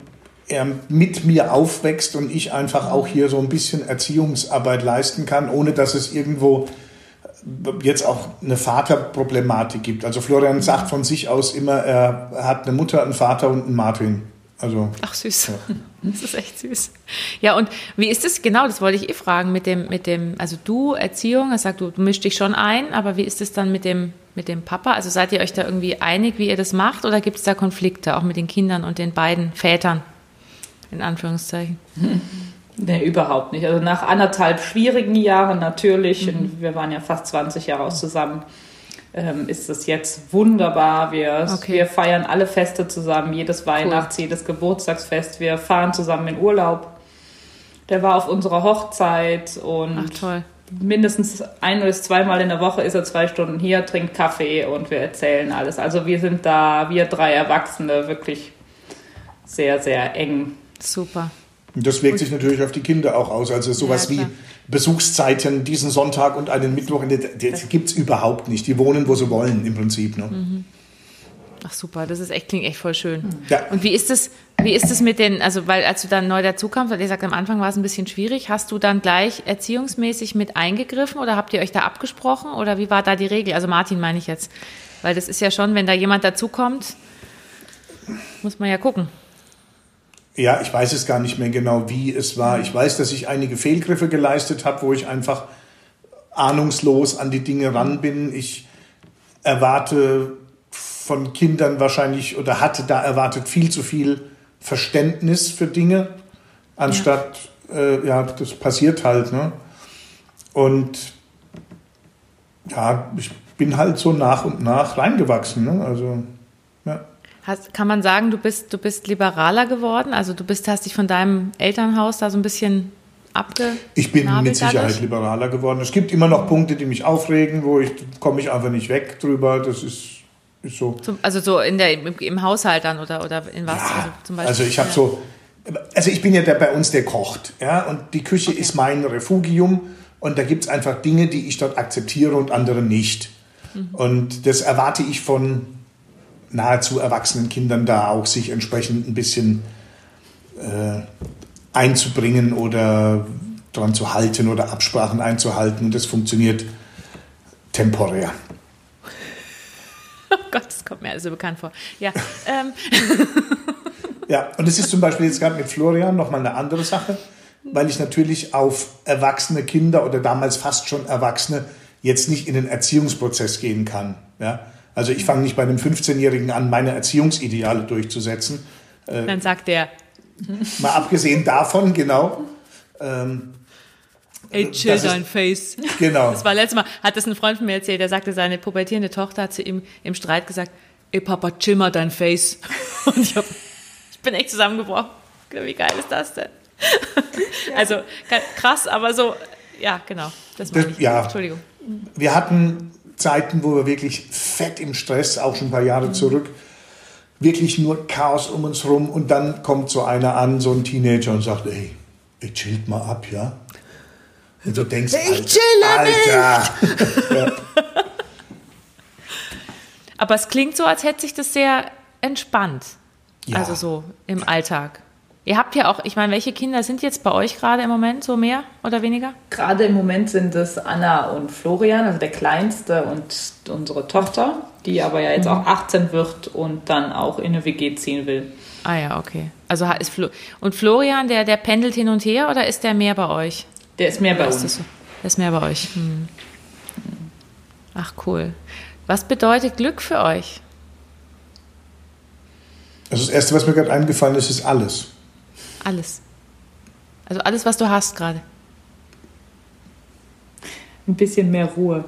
er mit mir aufwächst und ich einfach auch hier so ein bisschen Erziehungsarbeit leisten kann, ohne dass es irgendwo jetzt auch eine Vaterproblematik gibt. Also Florian sagt von sich aus immer, er hat eine Mutter, einen Vater und einen Martin. Also, Ach süß. Ja. Das ist echt süß. Ja, und wie ist es genau, das wollte ich eh fragen, mit dem, mit dem, also du, Erziehung, er sagt, du, du mischst dich schon ein, aber wie ist es dann mit dem, mit dem Papa? Also seid ihr euch da irgendwie einig, wie ihr das macht, oder gibt es da Konflikte, auch mit den Kindern und den beiden Vätern, in Anführungszeichen? Nee, überhaupt nicht. Also nach anderthalb schwierigen Jahren natürlich, mhm. und wir waren ja fast 20 Jahre aus zusammen, ähm, ist es jetzt wunderbar. Wir, okay. wir feiern alle Feste zusammen, jedes Weihnachts-, cool. jedes Geburtstagsfest. Wir fahren zusammen in Urlaub. Der war auf unserer Hochzeit und Ach, mindestens ein bis zweimal in der Woche ist er zwei Stunden hier, trinkt Kaffee und wir erzählen alles. Also wir sind da, wir drei Erwachsene, wirklich sehr, sehr eng. Super. Und das wirkt sich natürlich auf die Kinder auch aus. Also sowas Ja, wie. Besuchszeiten, diesen Sonntag und einen Mittwoch, das gibt es überhaupt nicht. Die wohnen, wo sie wollen, im Prinzip. Ne? Mhm. Ach super, das ist echt, klingt echt voll schön. Ja. Und wie ist es, wie ist es mit den, also weil als du dann neu dazukamst, weil ihr sagt, am Anfang war es ein bisschen schwierig, hast du dann gleich erziehungsmäßig mit eingegriffen oder habt ihr euch da abgesprochen oder wie war da die Regel? Also Martin meine ich jetzt. Weil das ist ja schon, wenn da jemand dazukommt, muss man ja gucken. Ja, ich weiß es gar nicht mehr genau, wie es war. Ich weiß, dass ich einige Fehlgriffe geleistet habe, wo ich einfach ahnungslos an die Dinge ran bin. Ich erwarte von Kindern wahrscheinlich oder hatte da erwartet viel zu viel Verständnis für Dinge, anstatt, ja, äh, ja das passiert halt. Ne? Und ja, ich bin halt so nach und nach reingewachsen. Ne? Also. Hast, kann man sagen, du bist, du bist liberaler geworden? Also du bist, hast dich von deinem Elternhaus da so ein bisschen abge. Ich bin mit Sicherheit dadurch? liberaler geworden. Es gibt immer noch Punkte, die mich aufregen, wo ich komme ich einfach nicht weg drüber. Das ist, ist so. Zum, also so in der, im, im Haushalt dann oder, oder in was? Ja, also, zum Beispiel, also ich habe ja. so, also ich bin ja der bei uns, der kocht, ja, und die Küche ist mein Refugium und da gibt es einfach Dinge, die ich dort akzeptiere und andere nicht. Mhm. Und das erwarte ich von nahezu erwachsenen Kindern da auch, sich entsprechend ein bisschen äh, einzubringen oder dran zu halten oder Absprachen einzuhalten. Und das funktioniert temporär. Oh Gott, das kommt mir also bekannt vor. Ja, ähm, Ja, und es ist zum Beispiel jetzt gerade mit Florian nochmal eine andere Sache, weil ich natürlich auf erwachsene Kinder oder damals fast schon Erwachsene jetzt nicht in den Erziehungsprozess gehen kann. Ja? Also ich fange nicht bei einem 15-Jährigen an, meine Erziehungsideale durchzusetzen. dann sagt der, Mal abgesehen davon, genau. Ähm, ey, chill Das ist- dein Face. genau. Das war letztes Mal, hat das ein Freund von mir erzählt, der sagte, seine pubertierende Tochter hat zu ihm im Streit gesagt, ey Papa, chill mal dein Face. Und ich, hab, ich bin echt zusammengebrochen. Wie geil ist das denn? Also krass, aber so, ja, genau. Das meine Das- ich. ja. Entschuldigung. Wir hatten Zeiten, wo wir wirklich fett im Stress, auch schon ein paar Jahre zurück, wirklich nur Chaos um uns rum und dann kommt so einer an, so ein Teenager und sagt, ey, ey chillt mal ab, ja? Und du denkst, Ich Alter, chille Alter. Aber es klingt so, als hätte sich das sehr entspannt. Ja. Also so im Alltag. Ihr habt ja auch, ich meine, welche Kinder sind jetzt bei euch gerade im Moment so mehr oder weniger? Gerade im Moment sind es Anna und Florian, also der Kleinste und unsere Tochter, die aber ja jetzt auch 18 wird und dann auch in eine WG ziehen will. Ah ja, okay. Also ist Flo und Florian, der, der pendelt hin und her oder ist der mehr bei euch? Der ist mehr bei ist uns. so? Der ist mehr bei euch. Hm. Ach cool. Was bedeutet Glück für euch? Also das Erste, was mir gerade eingefallen ist, ist alles. Alles. Also alles, was du hast gerade. Ein bisschen mehr Ruhe.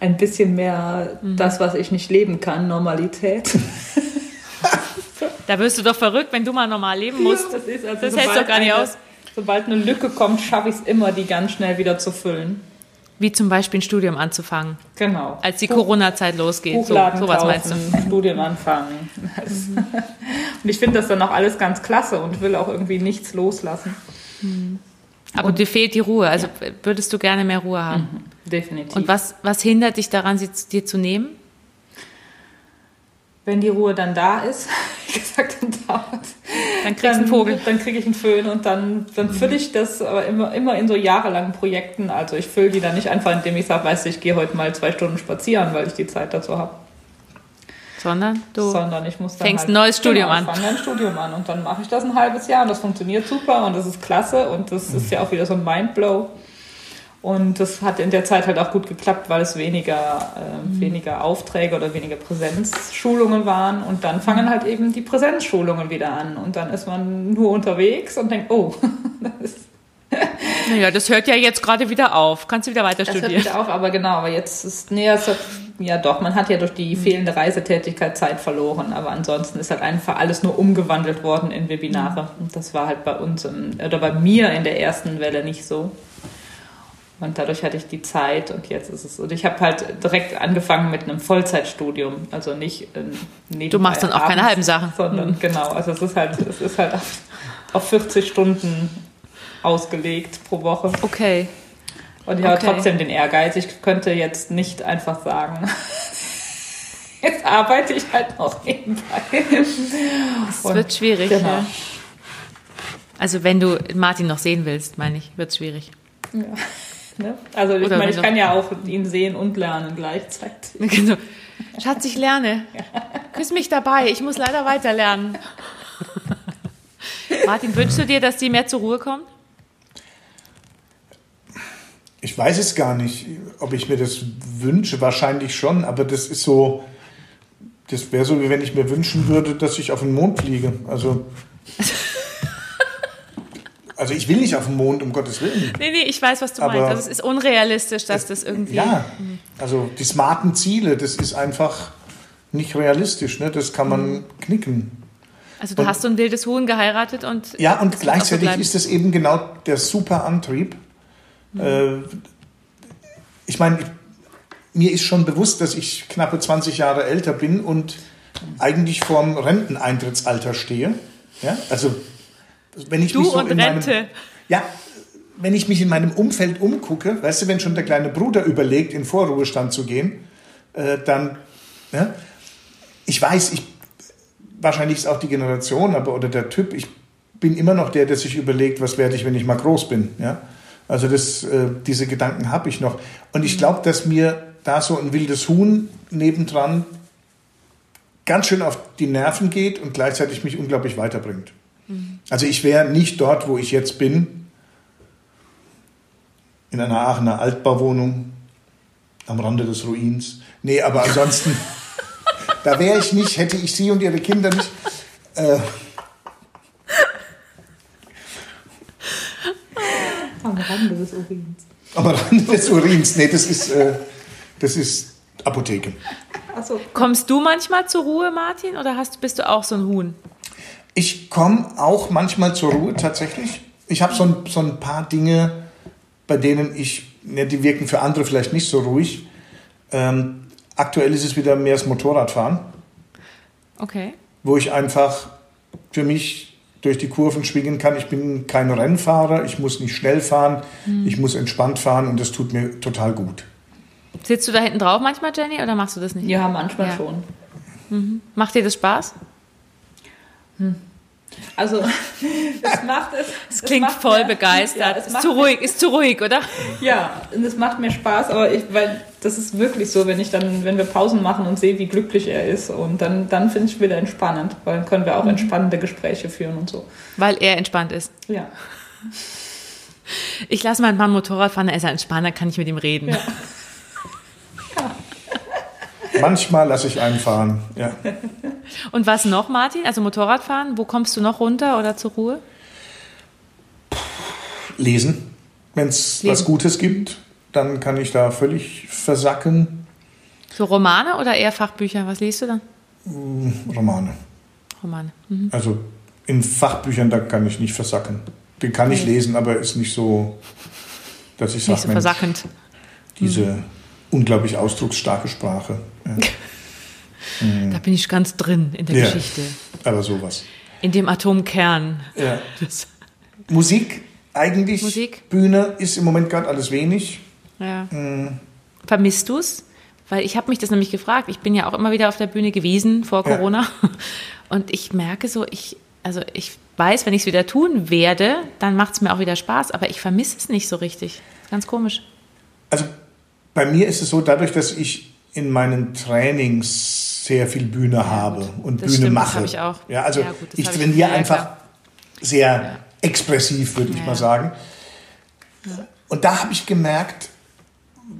Ein bisschen mehr das, was ich nicht leben kann, Normalität. Da wirst du doch verrückt, wenn du mal normal leben musst. das ist also Das hältst du gar nicht eine- aus. Sobald eine Lücke kommt, schaffe ich es immer, die ganz schnell wieder zu füllen. Wie zum Beispiel ein Studium anzufangen, Genau. als die Corona-Zeit losgeht. So, Buchladen sowas kaufen, meinst du? Studium anfangen. und ich finde das dann auch alles ganz klasse und will auch irgendwie nichts loslassen. Aber dir fehlt die Ruhe. Also würdest du gerne mehr Ruhe haben. Definitiv. Und was, was hindert dich daran, sie zu- dir zu nehmen? Wenn die Ruhe dann da ist, wie gesagt, dann dauert Dann kriegst du einen Vogel. Dann kriege ich einen Föhn und dann, dann fülle ich das aber immer, immer in so jahrelangen Projekten. Also ich fülle die dann nicht einfach, indem ich sage, weißt du, ich gehe heute mal zwei Stunden spazieren, weil ich die Zeit dazu habe. Sondern du. Sondern ich muss dann fängst halt, ein neues Studium genau, an. Ich fange ein Studium an und dann mache ich das ein halbes Jahr und das funktioniert super und das ist klasse und das ist ja auch wieder so ein Mindblow. Und das hat in der Zeit halt auch gut geklappt, weil es weniger, äh, weniger Aufträge oder weniger Präsenzschulungen waren. Und dann fangen halt eben die Präsenzschulungen wieder an. Und dann ist man nur unterwegs und denkt, oh, das, ist, Naja, das hört ja jetzt gerade wieder auf. Kannst du wieder weiter das hört studieren. wieder auf. Aber genau, aber jetzt ist, nee, es hat, ja doch, man hat ja durch die fehlende Reisetätigkeit Zeit verloren. Aber ansonsten ist halt einfach alles nur umgewandelt worden in Webinare. Und das war halt bei uns, im, oder bei mir in der ersten Welle nicht so. Und dadurch hatte ich die Zeit und jetzt ist es. Und ich habe halt direkt angefangen mit einem Vollzeitstudium. Also nicht ähm, nebenbei Du machst dann auch keine abends, halben Sachen. Sondern Mhm. genau, also es ist halt, es ist halt auf 40 Stunden ausgelegt pro Woche. Okay. Und ich habe Okay. trotzdem den Ehrgeiz. Ich könnte jetzt nicht einfach sagen, jetzt arbeite ich halt noch nebenbei. Es wird schwierig. Genau. Ja. Also wenn du Martin noch sehen willst, meine ich, wird es schwierig. Ne? Also ich Oder meine, ich kann ja auch ihn sehen und lernen gleichzeitig. Genau. Schatz, ich lerne. Küss mich dabei. Ich muss leider weiter lernen. Martin, wünschst du dir, dass die mehr zur Ruhe kommen? Ich weiß es gar nicht, ob ich mir das wünsche. Wahrscheinlich schon, aber das ist so. Das wäre so, wie wenn ich mir wünschen würde, dass ich auf den Mond fliege. Also. Also ich will nicht auf den Mond, um Gottes Willen. Nee, nee, ich weiß, was du Aber- meinst. Also es ist unrealistisch, dass das irgendwie. Ja, also die smarten Ziele, das ist einfach nicht realistisch. Ne? Das kann man knicken. Also du Und- hast so ein wildes Huhn geheiratet und. Ja, und Das gleichzeitig ist es eben genau der super Antrieb. Äh, ich meine, mir ist schon bewusst, dass ich knappe 20 Jahre älter bin und eigentlich vorm Renteneintrittsalter stehe. Ja, also wenn ich Du mich so und in Rente. Meinem, ja, wenn ich mich in meinem Umfeld umgucke, weißt du, wenn schon der kleine Bruder überlegt, in Vorruhestand zu gehen, äh, dann, ja, ich weiß, ich, wahrscheinlich ist auch die Generation, aber oder der Typ, ich bin immer noch der, der sich überlegt, was werde ich, wenn ich mal groß bin, ja. Also das, äh, diese Gedanken habe ich noch. Und ich glaube, dass mir da so ein wildes Huhn nebendran ganz schön auf die Nerven geht und gleichzeitig mich unglaublich weiterbringt. Also ich wäre nicht dort, wo ich jetzt bin, in einer Aachener Altbauwohnung am Rande des Ruins. Nee, aber ansonsten, da wäre ich nicht, hätte ich Sie und Ihre Kinder nicht. Äh, Am Rande des Urins. am Rande des Urins. Nee, das ist, äh, das ist Apotheke. Achso. Kommst du manchmal zur Ruhe, Martin, oder hast, bist du auch so ein Huhn? Ich komme auch manchmal zur Ruhe tatsächlich. Ich habe so ein, so ein paar Dinge, bei denen ich, ja, die wirken für andere vielleicht nicht so ruhig. Ähm, aktuell ist es wieder mehr das Motorradfahren, Okay. wo ich einfach für mich durch die Kurven schwingen kann. Ich bin kein Rennfahrer, ich muss nicht schnell fahren, ich muss entspannt fahren und das tut mir total gut. Sitzt du da hinten drauf manchmal, Jenny, oder machst du das nicht? Ja, manchmal Ja. schon. Macht dir das Spaß? Also, es macht es. Es klingt voll begeistert. Ja, es ist zu ruhig, ist zu ruhig, oder? Ja, und es macht mir Spaß, aber ich, weil das ist wirklich so, wenn ich dann, wenn wir Pausen machen und sehe, wie glücklich er ist, und dann, dann finde ich wieder entspannend, weil dann können wir auch Mhm. entspannende Gespräche führen und so. Weil er entspannt ist. Ja. Ich lasse meinen Mann Motorrad fahren, er ist ja entspannt, dann kann ich mit ihm reden. Ja. Manchmal lasse ich einen fahren. Ja. Und was noch, Martin? Also Motorradfahren, wo kommst du noch runter oder zur Ruhe? Lesen. Wenn es was. Gutes gibt, dann kann ich da völlig versacken. So Romane oder eher Fachbücher? Was liest du dann? Romane. Romane. Mhm. Also in Fachbüchern, da kann ich nicht versacken. Den kann ich lesen, aber ist nicht so, dass ich sage, so versackend. diese unglaublich ausdrucksstarke Sprache. Ja. Da bin ich ganz drin in der Ja. Geschichte. Aber sowas. In dem Atomkern. Ja. Musik eigentlich. Musik? Bühne ist im Moment gerade alles wenig. ja. Vermisst du es? Weil ich habe mich das nämlich gefragt. Ich bin ja auch immer wieder auf der Bühne gewesen vor. Corona. Und ich merke so, ich, also ich weiß, wenn ich es wieder tun werde, dann macht es mir auch wieder Spaß. Aber ich vermisse es nicht so richtig. Ganz komisch. Also bei mir ist es so, dadurch, dass ich in meinen Trainings sehr viel Bühne habe und das Bühne stimmt, das mache. habe ich auch. Ja, also Ja, gut, das ich trainiere ja, einfach klar. sehr expressiv, würde ich Ja, mal ja. sagen. Und da habe ich gemerkt,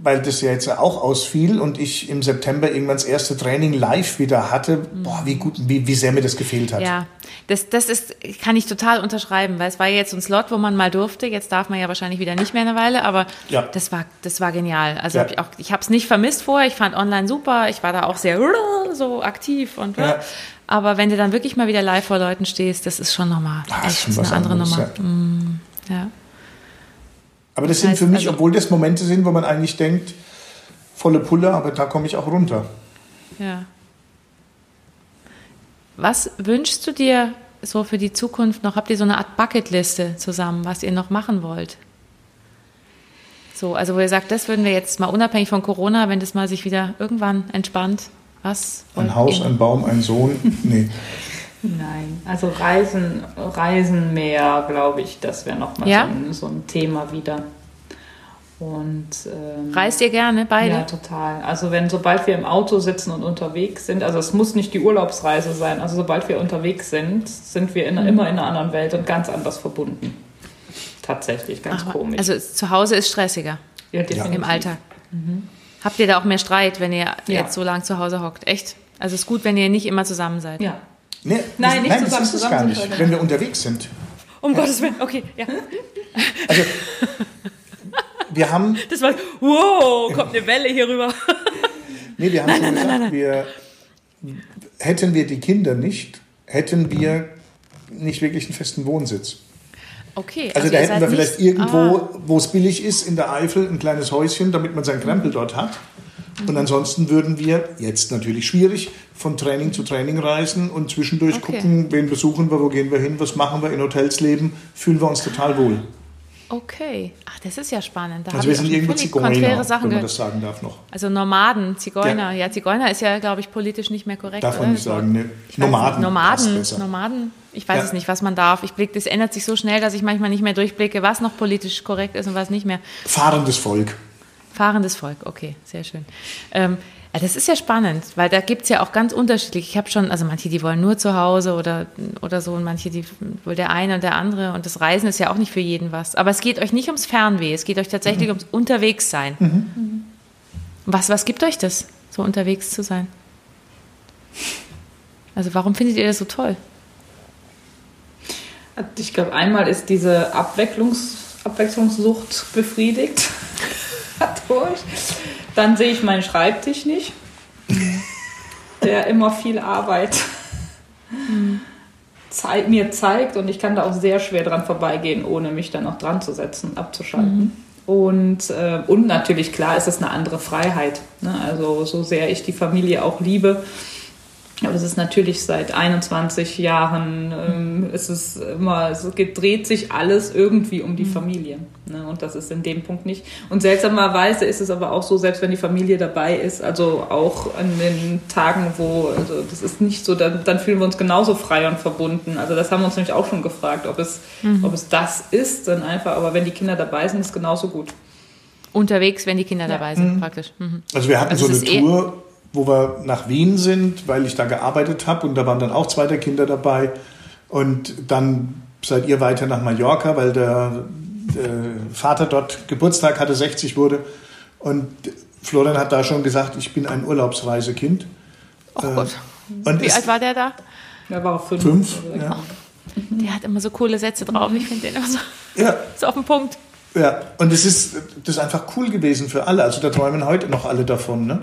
weil das ja jetzt auch ausfiel und ich im September irgendwann das erste Training live wieder hatte, boah, wie gut, wie, wie sehr mir das gefehlt hat. Ja, das, das ist, kann ich total unterschreiben, weil es war ja jetzt ein Slot, wo man mal durfte. Jetzt darf man ja wahrscheinlich wieder nicht mehr eine Weile, aber Ja. das war, das war genial. Also Ja. hab ich auch, ich habe es nicht vermisst vorher. Ich fand online super. Ich war da auch sehr so aktiv und Ja. aber wenn du dann wirklich mal wieder live vor Leuten stehst, das ist schon nochmal Ah, echt schon eine andere anderes, Nummer. ja. Ja. Aber das sind heißt für mich, also- obwohl das Momente sind, wo man eigentlich denkt, volle Pulle, aber da komme ich auch runter. Ja. Was wünschst du dir so für die Zukunft noch? Habt ihr so eine Art Bucketliste zusammen, was ihr noch machen wollt? So, also wo ihr sagt, das würden wir jetzt mal unabhängig von Corona, wenn das mal sich wieder irgendwann entspannt, was? Ein Haus, ein Baum, ein Sohn? Nee. Nein, also Reisen, Reisen mehr, glaube ich, das wäre nochmal Ja? so, ein, so ein Thema wieder. Und ähm, Reist ihr gerne beide? Ja, total. Also wenn sobald wir im Auto sitzen und unterwegs sind, also es muss nicht die Urlaubsreise sein, also sobald wir unterwegs sind, sind wir in, Mhm. immer in einer anderen Welt und ganz anders verbunden. Tatsächlich, ganz Ach, komisch. Also zu Hause ist stressiger ja, definitiv. im Alltag. Habt ihr da auch mehr Streit, wenn ihr Ja. jetzt so lange zu Hause hockt? Echt? Also es ist gut, wenn ihr nicht immer zusammen seid. Ja. Nee, Nein, nicht nein zusammen, das ist es gar nicht, wenn wir unterwegs sind. Um Gottes Willen, okay, ja. Also, wir haben, Das war, wow, kommt eine Welle hier rüber. nee, wir haben schon gesagt, wir, hätten wir die Kinder nicht, hätten wir nicht wirklich einen festen Wohnsitz. Okay. Also, da ihr hätten wir vielleicht nicht- irgendwo, Ah, wo es billig ist, in der Eifel ein kleines Häuschen, damit man seinen Krempel dort hat. Und ansonsten würden wir, jetzt natürlich schwierig, von Training zu Training reisen und zwischendurch Okay. gucken, wen besuchen wir, wo gehen wir hin, was machen wir, in Hotels leben, fühlen wir uns total wohl. okay. Ach, das ist ja spannend. Da Also wir sind irgendwie Zigeuner, konträre Sachen wenn man das sagen darf noch. Also Nomaden, Zigeuner. Ja. Ja, Zigeuner ist ja, glaube ich, politisch nicht mehr korrekt. Darf man nicht sagen, ne? Ich Nomaden. Nomaden. Nomaden. Ich weiß Ja. es nicht, was man darf. Ich blick, das ändert sich so schnell, dass ich manchmal nicht mehr durchblicke, was noch politisch korrekt ist und was nicht mehr. Fahrendes Volk. Fahrendes Volk, okay, sehr schön. Ähm, das ist ja spannend, weil da gibt es ja auch ganz unterschiedlich. Ich habe schon, also manche, die wollen nur zu Hause oder, oder so und manche, die wohl der eine und der andere. Und das Reisen ist ja auch nicht für jeden was. Aber es geht euch nicht ums Fernweh, es geht euch tatsächlich ums Unterwegssein. Was, was gibt euch das, so unterwegs zu sein? Also warum findet ihr das so toll? Ich glaube, einmal ist diese Abwechslungs Abwechslungssucht befriedigt. Dadurch. Dann sehe ich meinen Schreibtisch nicht, der immer viel Arbeit zei mir zeigt und ich kann da auch sehr schwer dran vorbeigehen, ohne mich dann auch dran zu setzen, abzuschalten. Und, äh, und natürlich, klar, ist es eine andere Freiheit. Ne? Also so sehr ich die Familie auch liebe, aber es ist natürlich seit 21 Jahren, ähm, es ist immer, es geht, dreht sich alles irgendwie um die Familie. Ne? Und das ist in dem Punkt nicht. Und seltsamerweise ist es aber auch so, selbst wenn die Familie dabei ist, also auch an den Tagen, wo, also das ist nicht so, dann, dann fühlen wir uns genauso frei und verbunden. Also das haben wir uns nämlich auch schon gefragt, ob es, ob es das ist, dann einfach, aber wenn die Kinder dabei sind, ist es genauso gut. Unterwegs, wenn die Kinder dabei sind, praktisch. Mhm. Also wir hatten Also so eine eh- Tour, wo wir nach Wien sind, weil ich da gearbeitet habe und da waren dann auch zwei der Kinder dabei. Und dann seid ihr weiter nach Mallorca, weil der, der Vater dort Geburtstag hatte, 60 wurde. Und Florian hat da schon gesagt, ich bin ein Urlaubsreisekind. Oh Äh, Gott. Und Wie alt war der da? Da war fünf. Fünf, Also, ja. Der hat immer so coole Sätze drauf. Ich finde den immer so, Ja, so auf den Punkt. ja. Und es ist, das ist einfach cool gewesen für alle. Also da träumen heute noch alle davon. Ne?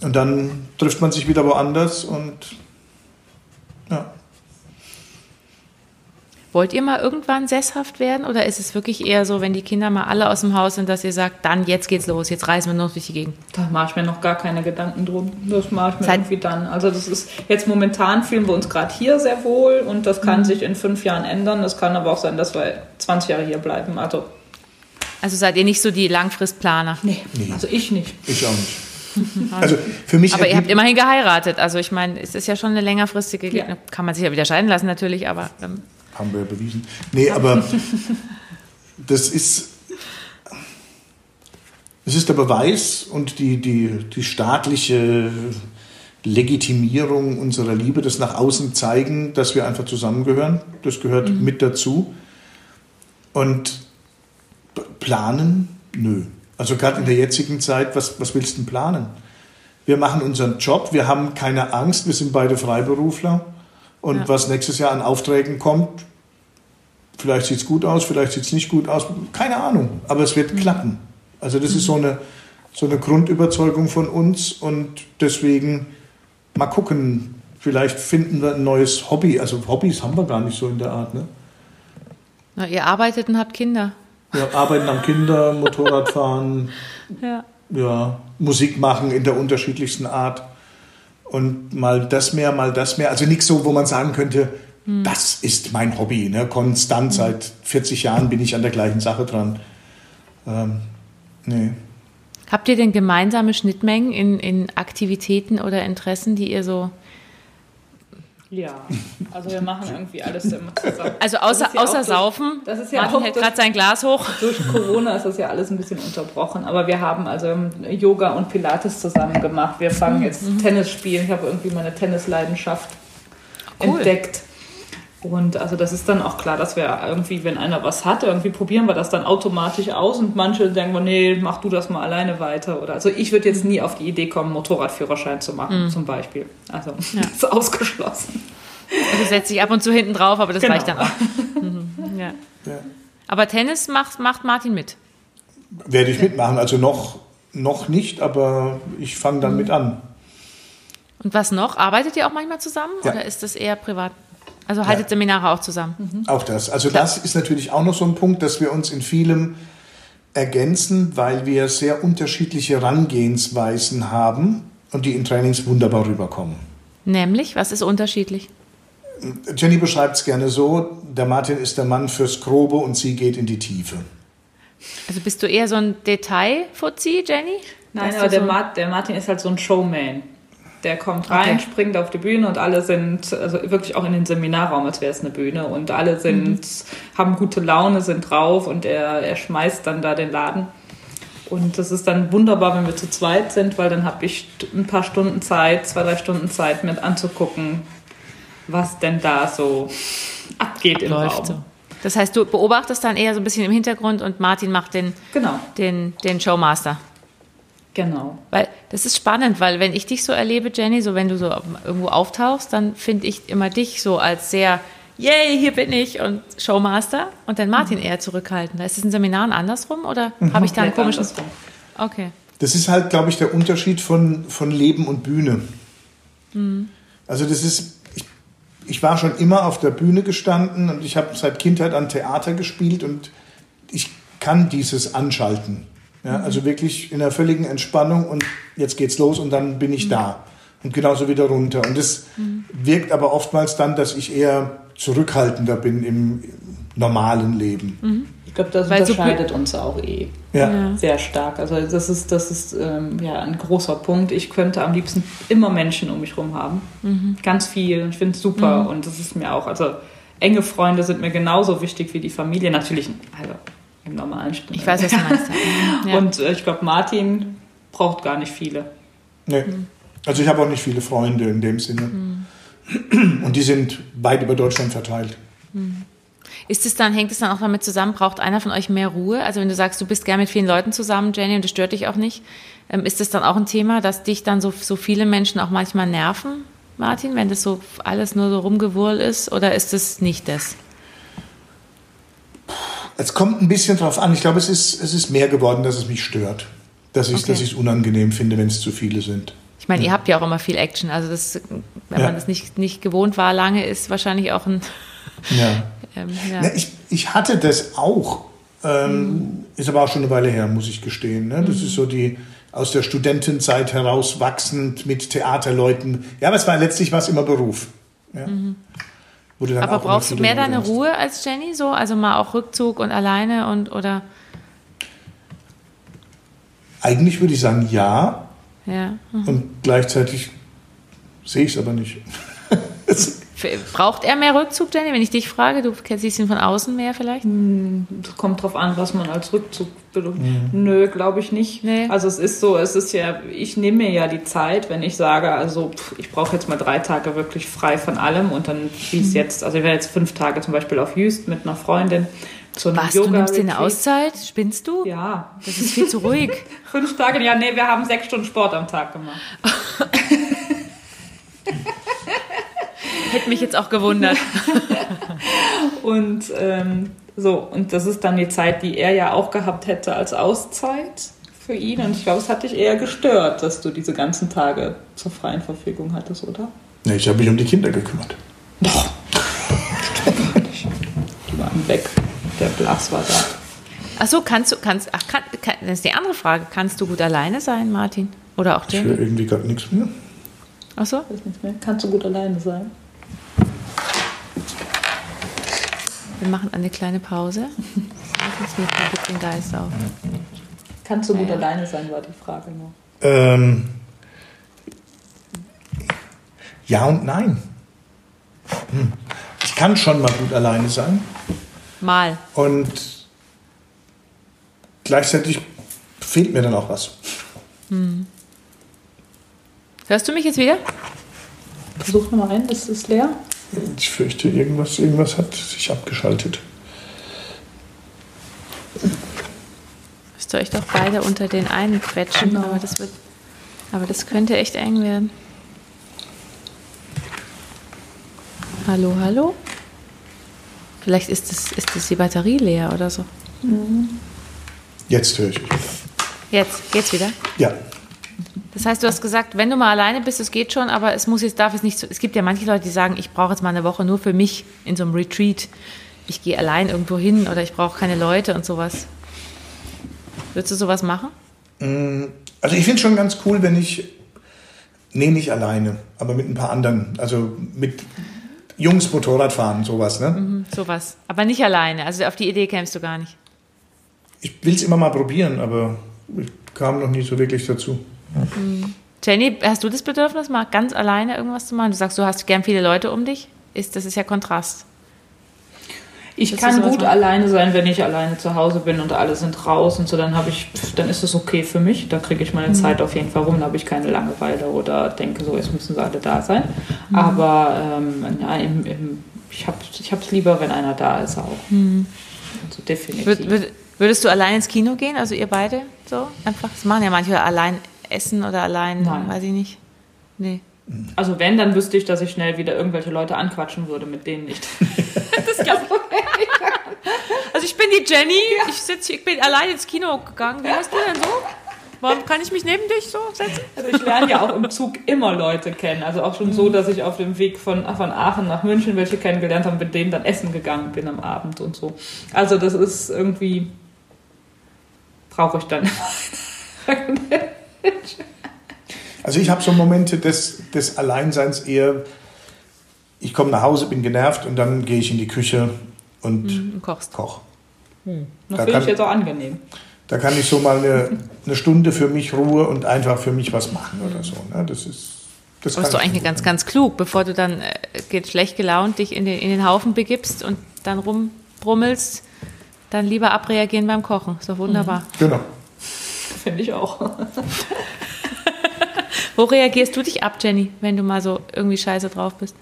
Und dann trifft man sich wieder woanders und ja. Wollt ihr mal irgendwann sesshaft werden oder ist es wirklich eher so, wenn die Kinder mal alle aus dem Haus sind, dass ihr sagt, dann jetzt geht's los, jetzt reisen wir nur durch die Gegend? Da mache ich mir noch gar keine Gedanken drum. Das mache ich mir Seit- irgendwie dann. Also das ist jetzt momentan fühlen wir uns gerade hier sehr wohl und das Mhm. kann sich in fünf Jahren ändern. Das kann aber auch sein, dass wir 20 Jahre hier bleiben. Also Also seid ihr nicht so die Langfristplaner. nee, also ich nicht. Ich auch nicht. Also für mich Aber ihr habt immerhin geheiratet. Also ich meine, es ist ja schon eine längerfristige, Ja. kann man sich ja wieder scheiden lassen natürlich, aber ähm, haben wir bewiesen. Nee, aber das ist, das ist der Beweis und die, die, die staatliche Legitimierung unserer Liebe, das nach außen zeigen, dass wir einfach zusammengehören. Das gehört mit dazu. Und planen? Nö. Also gerade in der jetzigen Zeit, was, was willst du denn planen? Wir machen unseren Job, wir haben keine Angst, wir sind beide Freiberufler. Und Ja. was nächstes Jahr an Aufträgen kommt, vielleicht sieht es gut aus, vielleicht sieht es nicht gut aus, keine Ahnung, aber es wird klappen. Also das ist so eine, so eine Grundüberzeugung von uns und deswegen mal gucken, vielleicht finden wir ein neues Hobby. Also Hobbys haben wir gar nicht so in der Art. Ne? na, ihr arbeitet und habt Kinder. Wir arbeiten am Kinder, Motorradfahren, Ja. ja, Musik machen in der unterschiedlichsten Art. Und mal das mehr, mal das mehr. Also nichts so, wo man sagen könnte, hm. das ist mein Hobby. Ne? Konstant, hm. seit 40 Jahren bin ich an der gleichen Sache dran. Ähm, nee. Habt ihr denn gemeinsame Schnittmengen in, in Aktivitäten oder Interessen, die ihr so ja, also wir machen irgendwie alles immer zusammen. Also außer, ja außer Saufen. Das ist ja Martin hält gerade sein Glas hoch. Durch Corona ist das ja alles ein bisschen unterbrochen. Aber wir haben also Yoga und Pilates zusammen gemacht. Wir fangen jetzt mhm. Tennis spielen. Ich habe irgendwie meine Tennisleidenschaft cool. entdeckt. Und also das ist dann auch klar, dass wir irgendwie, wenn einer was hat, irgendwie probieren wir das dann automatisch aus und manche denken, nee, mach du das mal alleine weiter. Oder also ich würde jetzt nie auf die Idee kommen, Motorradführerschein zu machen, mhm. zum Beispiel. Also ja. das ist ausgeschlossen. Also setzt sich ab und zu hinten drauf, aber das genau. reicht dann auch. Mhm. Ja. ja. Aber Tennis macht, macht Martin mit. Werde ich mitmachen. Also noch, noch nicht, aber ich fange dann mhm. mit an. Und was noch? Arbeitet ihr auch manchmal zusammen ja. oder ist das eher privat? Also haltet ja. Seminare auch zusammen. Mhm. Auch das. Also Klar. das ist natürlich auch noch so ein Punkt, dass wir uns in vielem ergänzen, weil wir sehr unterschiedliche Herangehensweisen haben und die in Trainings wunderbar rüberkommen. Nämlich, was ist unterschiedlich? Jenny beschreibt es gerne so, der Martin ist der Mann fürs Grobe und sie geht in die Tiefe. Also bist du eher so ein Detail-Fuzzi, Jenny? Nein, aber der, so Martin, der Martin ist halt so ein Showman. Der kommt rein, okay. springt auf die Bühne und alle sind, also wirklich auch in den Seminarraum, als wäre es eine Bühne. Und alle sind, mhm. haben gute Laune, sind drauf und er, er schmeißt dann da den Laden. Und das ist dann wunderbar, wenn wir zu zweit sind, weil dann habe ich ein paar Stunden Zeit, zwei, drei Stunden Zeit, mit anzugucken, was denn da so abgeht im Läuft Raum. So. Das heißt, du beobachtest dann eher so ein bisschen im Hintergrund und Martin macht den, genau. den, den Showmaster. Genau. Weil das ist spannend, weil wenn ich dich so erlebe, Jenny, so wenn du so irgendwo auftauchst, dann finde ich immer dich so als sehr, yay, hier bin ich und Showmaster und dann Martin mhm. eher zurückhaltend. Ist es in Seminaren andersrum oder mhm. habe ich da einen komischen... Okay. Das ist halt, glaube ich, der Unterschied von, von Leben und Bühne. Mhm. Also das ist, ich, ich war schon immer auf der Bühne gestanden und ich habe seit Kindheit an Theater gespielt und ich kann dieses Anschalten. Ja, also wirklich in der völligen Entspannung und jetzt geht's los und dann bin ich mhm. da. Und genauso wieder runter. Und das mhm. wirkt aber oftmals dann, dass ich eher zurückhaltender bin im normalen Leben. Mhm. Ich glaube, das Weil unterscheidet so uns auch eh ja. sehr stark. Also das ist, das ist ähm, ja ein großer Punkt. Ich könnte am liebsten immer Menschen um mich herum haben. Mhm. Ganz viel. Ich finde es super. Mhm. Und das ist mir auch, also enge Freunde sind mir genauso wichtig wie die Familie. Natürlich, also im normalen Spiel. Ich weiß, was du meinst. Ja. Und äh, ich glaube, Martin braucht gar nicht viele. Nee. Also ich habe auch nicht viele Freunde in dem Sinne. Mhm. Und die sind weit über Deutschland verteilt. Mhm. Ist es dann, hängt es dann auch damit zusammen, braucht einer von euch mehr Ruhe? Also wenn du sagst, du bist gern mit vielen Leuten zusammen, Jenny, und das stört dich auch nicht, ähm, ist das dann auch ein Thema, dass dich dann so, so viele Menschen auch manchmal nerven, Martin, wenn das so alles nur so rumgewurl ist? Oder ist es nicht das? Es kommt ein bisschen drauf an. Ich glaube, es ist, es ist mehr geworden, dass es mich stört. Dass ich es okay. unangenehm finde, wenn es zu viele sind. Ich meine, ja. ihr habt ja auch immer viel Action. Also das, wenn ja. man das nicht, nicht gewohnt war lange, ist wahrscheinlich auch ein... Ja. ähm. Na, ich, ich hatte das auch. Ähm, mhm. Ist aber auch schon eine Weile her, muss ich gestehen. Ne? Das mhm. ist so die aus der Studentenzeit heraus wachsend mit Theaterleuten. Ja, aber es war letztlich was immer Beruf. Ja. Mhm. Aber brauchst du mehr deine Ruhe als Jenny so? Also mal auch Rückzug und alleine und oder? Eigentlich würde ich sagen ja. Ja. Mhm. Und gleichzeitig sehe ich es aber nicht. Braucht er mehr Rückzug, Jenny? Wenn ich dich frage, du siehst ihn von außen mehr vielleicht? Hm, kommt drauf an, was man als Rückzug bedeutet. Mhm. Nö, glaube ich nicht. Nee. Also es ist so, es ist ja, ich nehme mir ja die Zeit, wenn ich sage, also pff, ich brauche jetzt mal drei Tage wirklich frei von allem und dann, wie es mhm. jetzt, also ich werde jetzt fünf Tage zum Beispiel auf Jüst mit einer Freundin. So Was, Yoga du nimmst dir eine Auszeit? Spinnst du? Ja. Das ist viel zu ruhig. fünf Tage, ja, nee, wir haben sechs Stunden Sport am Tag gemacht. Hätte mich jetzt auch gewundert. und ähm, so, und das ist dann die Zeit, die er ja auch gehabt hätte als Auszeit für ihn. Und ich glaube, es hat dich eher gestört, dass du diese ganzen Tage zur freien Verfügung hattest, oder? Nee, ich habe mich um die Kinder gekümmert. Doch. Stimmt gar nicht. Die waren weg. Der Blas war da. Ach so, kannst du, kannst, ach, kann, kann, das ist die andere Frage. Kannst du gut alleine sein, Martin? Oder auch Jenny? Ich höre irgendwie gerade nichts mehr. Ach so? Kannst du gut alleine sein? Wir machen eine kleine Pause. Jetzt mir ein bisschen Geist auf. Kannst du gut ja. alleine sein, war die Frage noch. Ähm, ja und nein. Hm. Ich kann schon mal gut alleine sein. Mal. Und gleichzeitig fehlt mir dann auch was. Hm. Hörst du mich jetzt wieder? Versuch nochmal ein, ist es leer? Ich fürchte, irgendwas, irgendwas hat sich abgeschaltet. Müsst ihr euch doch beide unter den einen quetschen, genau. aber, das wird, aber das könnte echt eng werden. Hallo, hallo? Vielleicht ist, das, ist das die Batterie leer oder so. Mhm. Jetzt höre ich. Jetzt, geht's wieder? Ja. Das heißt, du hast gesagt, wenn du mal alleine bist, es geht schon, aber es muss jetzt, darf es nicht so. Es gibt ja manche Leute, die sagen, ich brauche jetzt mal eine Woche nur für mich in so einem Retreat. Ich gehe allein irgendwo hin oder ich brauche keine Leute und sowas. Würdest du sowas machen? Mm, also ich finde es schon ganz cool, wenn ich, nee, nicht alleine, aber mit ein paar anderen, also mit Jungs Motorrad fahren, sowas, ne? Mhm, sowas. Aber nicht alleine, also auf die Idee kämst du gar nicht. Ich will es immer mal probieren, aber ich kam noch nicht so wirklich dazu. Mhm. Jenny, hast du das Bedürfnis, mal ganz alleine irgendwas zu machen? Du sagst, du hast gern viele Leute um dich. Ist, das ist ja Kontrast. Ich das kann gut alleine sein, wenn ich alleine zu Hause bin und alle sind raus und so, dann habe ich, dann ist es okay für mich. Da kriege ich meine mhm. Zeit auf jeden Fall rum, da habe ich keine Langeweile oder denke so, jetzt müssen sie alle da sein. Mhm. Aber ähm, ja, im, im, ich habe es lieber, wenn einer da ist auch. Mhm. Also definitiv. Würd, würdest du allein ins Kino gehen, also ihr beide so? Einfach, das machen ja manche allein essen oder allein, Nein. weiß ich nicht. Nee. Also wenn, dann wüsste ich, dass ich schnell wieder irgendwelche Leute anquatschen würde, mit denen ich. das glaube Also ich bin die Jenny, ich sitze, ich bin allein ins Kino gegangen. Wie hast du denn so? Warum kann ich mich neben dich so setzen? Also ich lerne ja auch im Zug immer Leute kennen. Also auch schon so, dass ich auf dem Weg von, von Aachen nach München welche kennengelernt habe, mit denen dann essen gegangen bin am Abend und so. Also das ist irgendwie brauche ich dann. Also ich habe so Momente des, des Alleinseins eher, ich komme nach Hause, bin genervt und dann gehe ich in die Küche und mhm, kochst. koch. Hm. Das da finde ich jetzt auch angenehm. Da kann ich so mal eine, eine, Stunde für mich Ruhe und einfach für mich was machen oder so. Ne? Das ist das ist doch eigentlich ganz, ganz klug, bevor du dann äh, geht schlecht gelaunt dich in den, in den Haufen begibst und dann rumbrummelst, dann lieber abreagieren beim Kochen. Ist doch wunderbar. Genau. Finde ich auch. Wo reagierst du dich ab, Jenny, wenn du mal so irgendwie scheiße drauf bist?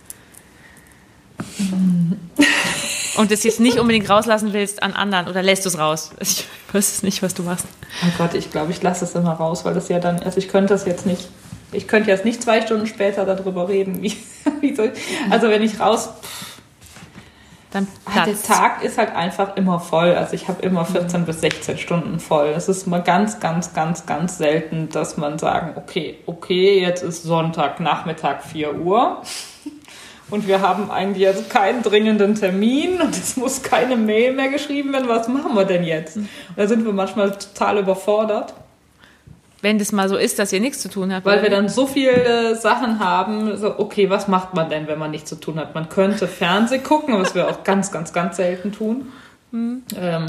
Und das jetzt nicht unbedingt rauslassen willst an anderen oder lässt du es raus? Ich weiß es nicht, was du machst. Oh Gott, ich glaube, ich lasse es immer raus, weil das ja dann, also ich könnte das jetzt nicht, ich könnte jetzt nicht zwei Stunden später darüber reden, wie, wie soll, also wenn ich raus, dann ah, der Tag ist halt einfach immer voll. Also ich habe immer 14 mhm. bis 16 Stunden voll. Es ist mal ganz, ganz, ganz, ganz selten, dass man sagen, okay, okay, jetzt ist Sonntag, Nachmittag 4 Uhr. Und wir haben eigentlich also keinen dringenden Termin und es muss keine Mail mehr geschrieben werden. Was machen wir denn jetzt? Mhm. Da sind wir manchmal total überfordert wenn das mal so ist, dass ihr nichts zu tun habt. Weil wir dann so viele Sachen haben, so, okay, was macht man denn, wenn man nichts zu tun hat? Man könnte Fernseh gucken, was wir auch ganz, ganz, ganz selten tun. Mhm. Ähm,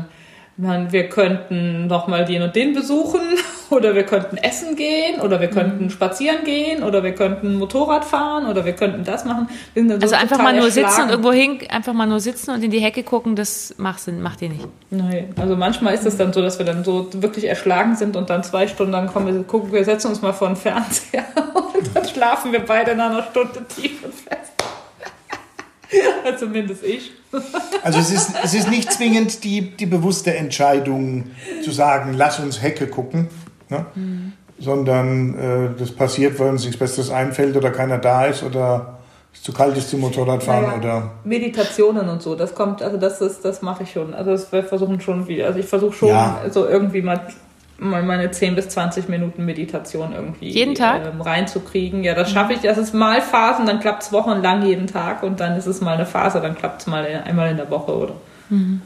man, wir könnten nochmal den und den besuchen oder wir könnten essen gehen oder wir könnten mhm. spazieren gehen oder wir könnten Motorrad fahren oder wir könnten das machen. also einfach mal nur sitzen und irgendwo hin, einfach mal nur sitzen und in die Hecke gucken, das macht, macht ihr nicht. Nein, also manchmal ist es dann so, dass wir dann so wirklich erschlagen sind und dann zwei Stunden dann kommen wir, gucken, wir setzen uns mal vor den Fernseher und dann schlafen wir beide in einer Stunde tief und fest. Zumindest ich. Also es ist, es ist nicht zwingend die, die bewusste Entscheidung zu sagen, lass uns Hecke gucken, ne? Mhm. sondern äh, das passiert, weil uns nichts Besseres einfällt oder keiner da ist oder es zu kalt ist zum Motorradfahren naja, oder Meditationen und so, das kommt, also das ist, das mache ich schon. Also das, wir versuchen schon wieder, also ich versuche schon ja. so irgendwie mal meine 10 bis 20 Minuten Meditation irgendwie jeden Tag? Ähm, reinzukriegen. Ja, das schaffe ich. Das ist mal Phasen, dann klappt es wochenlang jeden Tag und dann ist es mal eine Phase, dann klappt es mal einmal in der Woche oder. Mhm.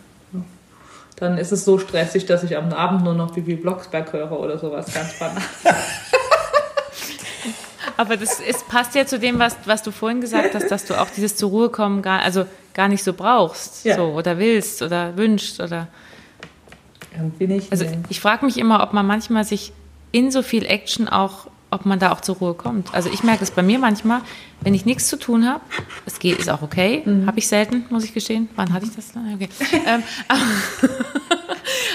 Dann ist es so stressig, dass ich am Abend nur noch Bibi Blocksberg höre oder sowas ganz banal. Aber das ist, passt ja zu dem, was, was du vorhin gesagt hast, dass du auch dieses zur Ruhe kommen, gar, also gar nicht so brauchst, Ja. so oder willst oder wünschst oder Irgendwie nicht. also nee. ich frage mich immer, ob man manchmal sich in so viel Action auch, ob man da auch zur Ruhe kommt. Also ich merke es bei mir manchmal, wenn ich nichts zu tun habe, es geht, ist auch okay, habe ich selten, muss ich gestehen. Wann hatte ich das? dann? Okay. ähm,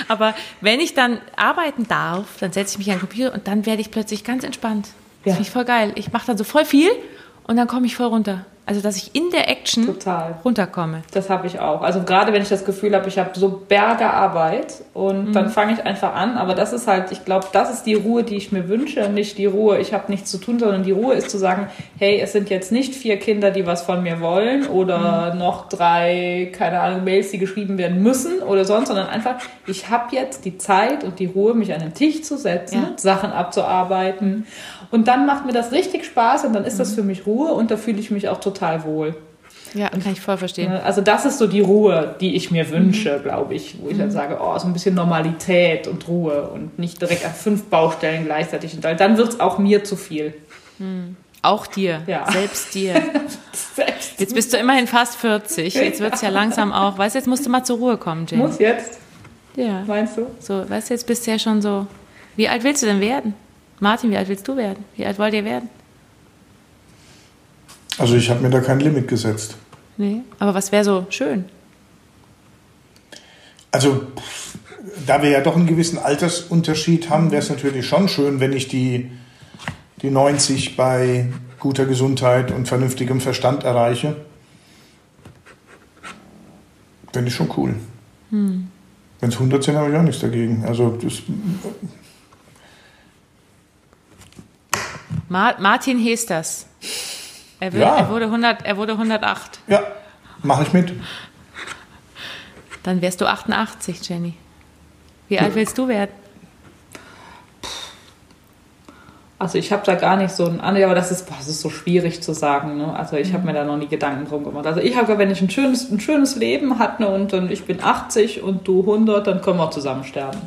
aber wenn ich dann arbeiten darf, dann setze ich mich an den Computer und dann werde ich plötzlich ganz entspannt. Das Ja. finde ich voll geil. Ich mache dann so voll viel und dann komme ich voll runter. Also dass ich in der Action Total. runterkomme. Das habe ich auch. Also gerade wenn ich das Gefühl habe, ich habe so Berge Arbeit und Mhm. dann fange ich einfach an. Aber das ist halt, ich glaube, das ist die Ruhe, die ich mir wünsche. Nicht die Ruhe, ich habe nichts zu tun, sondern die Ruhe ist zu sagen, hey, es sind jetzt nicht vier Kinder, die was von mir wollen oder Mhm. noch drei, keine Ahnung, Mails, die geschrieben werden müssen oder sonst, sondern einfach, ich habe jetzt die Zeit und die Ruhe, mich an den Tisch zu setzen, Ja. Sachen abzuarbeiten. Und dann macht mir das richtig Spaß und dann ist Mhm. das für mich Ruhe und da fühle ich mich auch total wohl. Ja, kann ich voll verstehen. Ne, Also das ist so die Ruhe, die ich mir wünsche, glaube ich, wo ich dann sage, oh, so ein bisschen Normalität und Ruhe und nicht direkt an fünf Baustellen gleichzeitig. Und dann wird es auch mir zu viel. Auch dir, Ja. selbst dir. Selbst Jetzt bist du immerhin fast 40. Jetzt wird es ja langsam auch. Weißt du, jetzt musst du mal zur Ruhe kommen, Jane. muss jetzt, Ja. meinst du? So, weißt du, jetzt bist du ja schon so. Wie alt willst du denn werden? Martin, wie alt willst du werden? Wie alt wollt ihr werden? Also ich habe mir da kein Limit gesetzt. Nee. Aber was wäre so schön? Also da wir ja doch einen gewissen Altersunterschied haben, wäre es natürlich schon schön, wenn ich die, die 90 bei guter Gesundheit und vernünftigem Verstand erreiche. Fände ich schon cool. Wenn es 100 sind, habe ich auch nichts dagegen. Also das, Mar Martin Hesters. Er, will, Ja. er, wurde 100, er wurde 108. ja, mache ich mit. Dann wärst du 88, Jenny. Wie alt willst du werden? Also ich habe da gar nicht so ein, aber das ist, boah, das ist so schwierig zu sagen. Ne? Also ich habe mir da noch nie Gedanken drum gemacht. Also ich habe, wenn ich ein schönes, ein schönes Leben hatte und dann ich bin 80 und du 100, dann können wir zusammen sterben.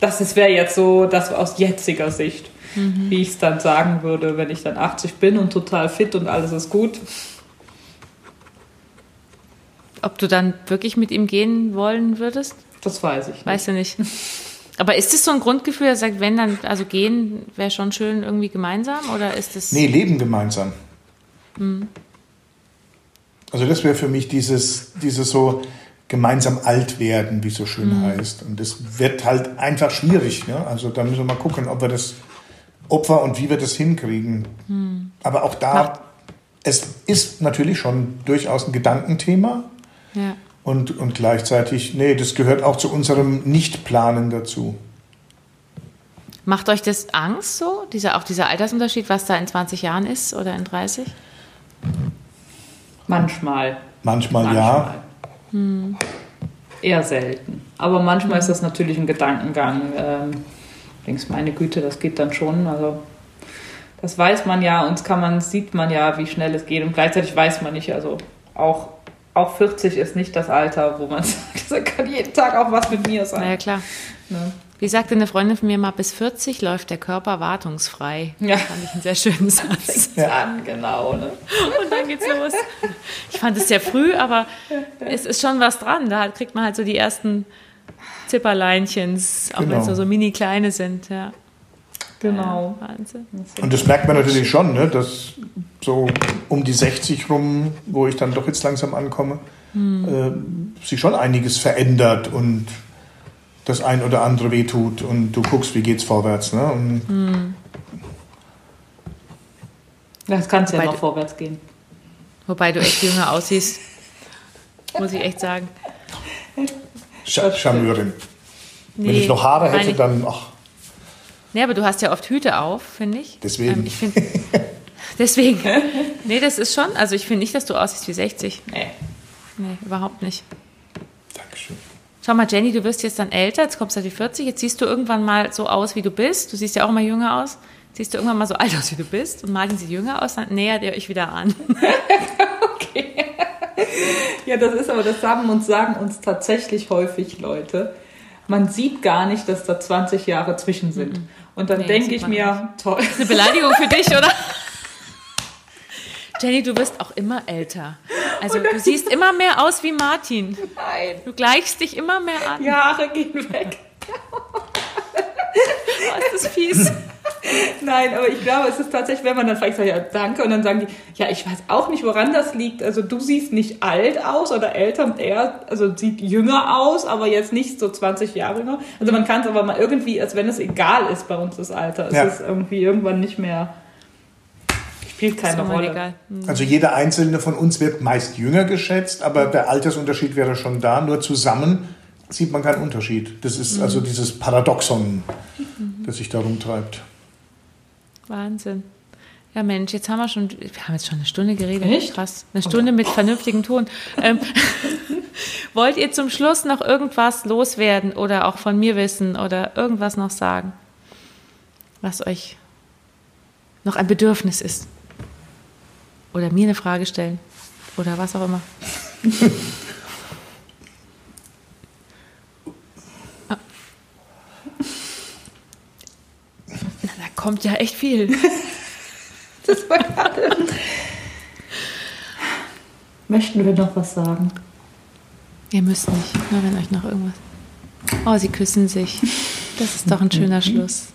Das wäre jetzt so, das aus jetziger Sicht, wie ich es dann sagen würde, wenn ich dann 80 bin und total fit und alles ist gut. Ob du dann wirklich mit ihm gehen wollen würdest? Das weiß ich. Nicht. Weißt du nicht. Aber ist das so ein Grundgefühl, er sagt, wenn dann, also gehen wäre schon schön irgendwie gemeinsam? Oder ist das. Nee, leben gemeinsam. Also das wäre für mich dieses, dieses so gemeinsam alt werden, wie es so schön heißt. Und das wird halt einfach schwierig. Ne? Also da müssen wir mal gucken, ob wir das Opfer und wie wir das hinkriegen. Aber auch da, Macht- es ist natürlich schon durchaus ein Gedankenthema. Ja. Und, und gleichzeitig, nee, das gehört auch zu unserem Nichtplanen dazu. Macht euch das Angst so, dieser, auch dieser Altersunterschied, was da in 20 Jahren ist oder in 30? Manchmal. Manchmal, ja. Manchmal. Eher selten. Aber manchmal ist das natürlich ein Gedankengang. Ähm, denkst, meine Güte, das geht dann schon. Also das weiß man ja und kann man, sieht man ja, wie schnell es geht. Und gleichzeitig weiß man nicht, also auch, auch 40 ist nicht das Alter, wo man sagt, da kann jeden Tag auch was mit mir sein. Na ja, klar. Ne? Wie sagte eine Freundin von mir mal, bis 40 läuft der Körper wartungsfrei. Ja. Fand ich einen sehr schönen Satz. Ja. An, genau. Ne? Und dann geht's los. Ich fand es sehr früh, aber es ist schon was dran. Da kriegt man halt so die ersten Zipperleinchens, auch wenn es Genau. nur so mini kleine sind. Ja. Genau. Ja, Wahnsinn. Und das merkt man natürlich schon, ne, dass so um die 60 rum, wo ich dann doch jetzt langsam ankomme, äh, sich schon einiges verändert und das ein oder andere wehtut und du guckst, wie geht's vorwärts. Ne? Und Das kann es ja noch vorwärts gehen. Wobei du echt jünger aussiehst, muss ich echt sagen. Sch Charmeurin. Wenn Nee, ich noch Haare hätte, ich- dann, ach, Nee, aber du hast ja oft Hüte auf, finde ich. Deswegen. Ähm, ich find, deswegen. Nee, das ist schon. Also ich finde nicht, dass du aussiehst wie 60. Nee. Nee, überhaupt nicht. Dankeschön. Schau mal, Jenny, du wirst jetzt dann älter, jetzt kommst du auf die 40, jetzt siehst du irgendwann mal so aus, wie du bist. Du siehst ja auch immer jünger aus. Siehst du irgendwann mal so alt aus, wie du bist und Martin sieht jünger aus, dann nähert ihr euch wieder an. Ja, das ist aber, das haben uns, sagen uns tatsächlich häufig Leute. Man sieht gar nicht, dass da 20 Jahre zwischen sind. Und dann Nee, denke ich mir, toll. Eine Beleidigung für dich, oder? Jenny, du wirst auch immer älter. Also du siehst immer mehr aus wie Martin. Nein. Du gleichst dich immer mehr an. Haare gehen weg. Oh, ist das fies. Nein, aber ich glaube, es ist tatsächlich, wenn man dann vielleicht sagt, ja, danke, und dann sagen die, ja, ich weiß auch nicht, woran das liegt. Also du siehst nicht alt aus oder älter, er also sieht jünger aus, aber jetzt nicht so 20 Jahre jünger. Also man kann es aber mal irgendwie, als wenn es egal ist bei uns das Alter, Ja. es ist irgendwie irgendwann nicht mehr, spielt keine Rolle. egal. Also jeder einzelne von uns wird meist jünger geschätzt, aber der Altersunterschied wäre schon da. Nur zusammen sieht man keinen Unterschied. Das ist also dieses Paradoxon, das sich darum treibt. Wahnsinn. Ja, Mensch, jetzt haben wir schon, wir haben jetzt schon eine Stunde geredet. Echt? Krass. Eine Stunde mit vernünftigem Ton. Ähm, wollt ihr zum Schluss noch irgendwas loswerden oder auch von mir wissen oder irgendwas noch sagen, was euch noch ein Bedürfnis ist? Oder mir eine Frage stellen oder was auch immer. Ah. Na, da kommt ja echt viel. Das war gerade. Möchten wir noch was sagen? Ihr müsst nicht, nur wenn euch noch irgendwas. Oh, sie küssen sich. Das ist doch ein schöner Schluss.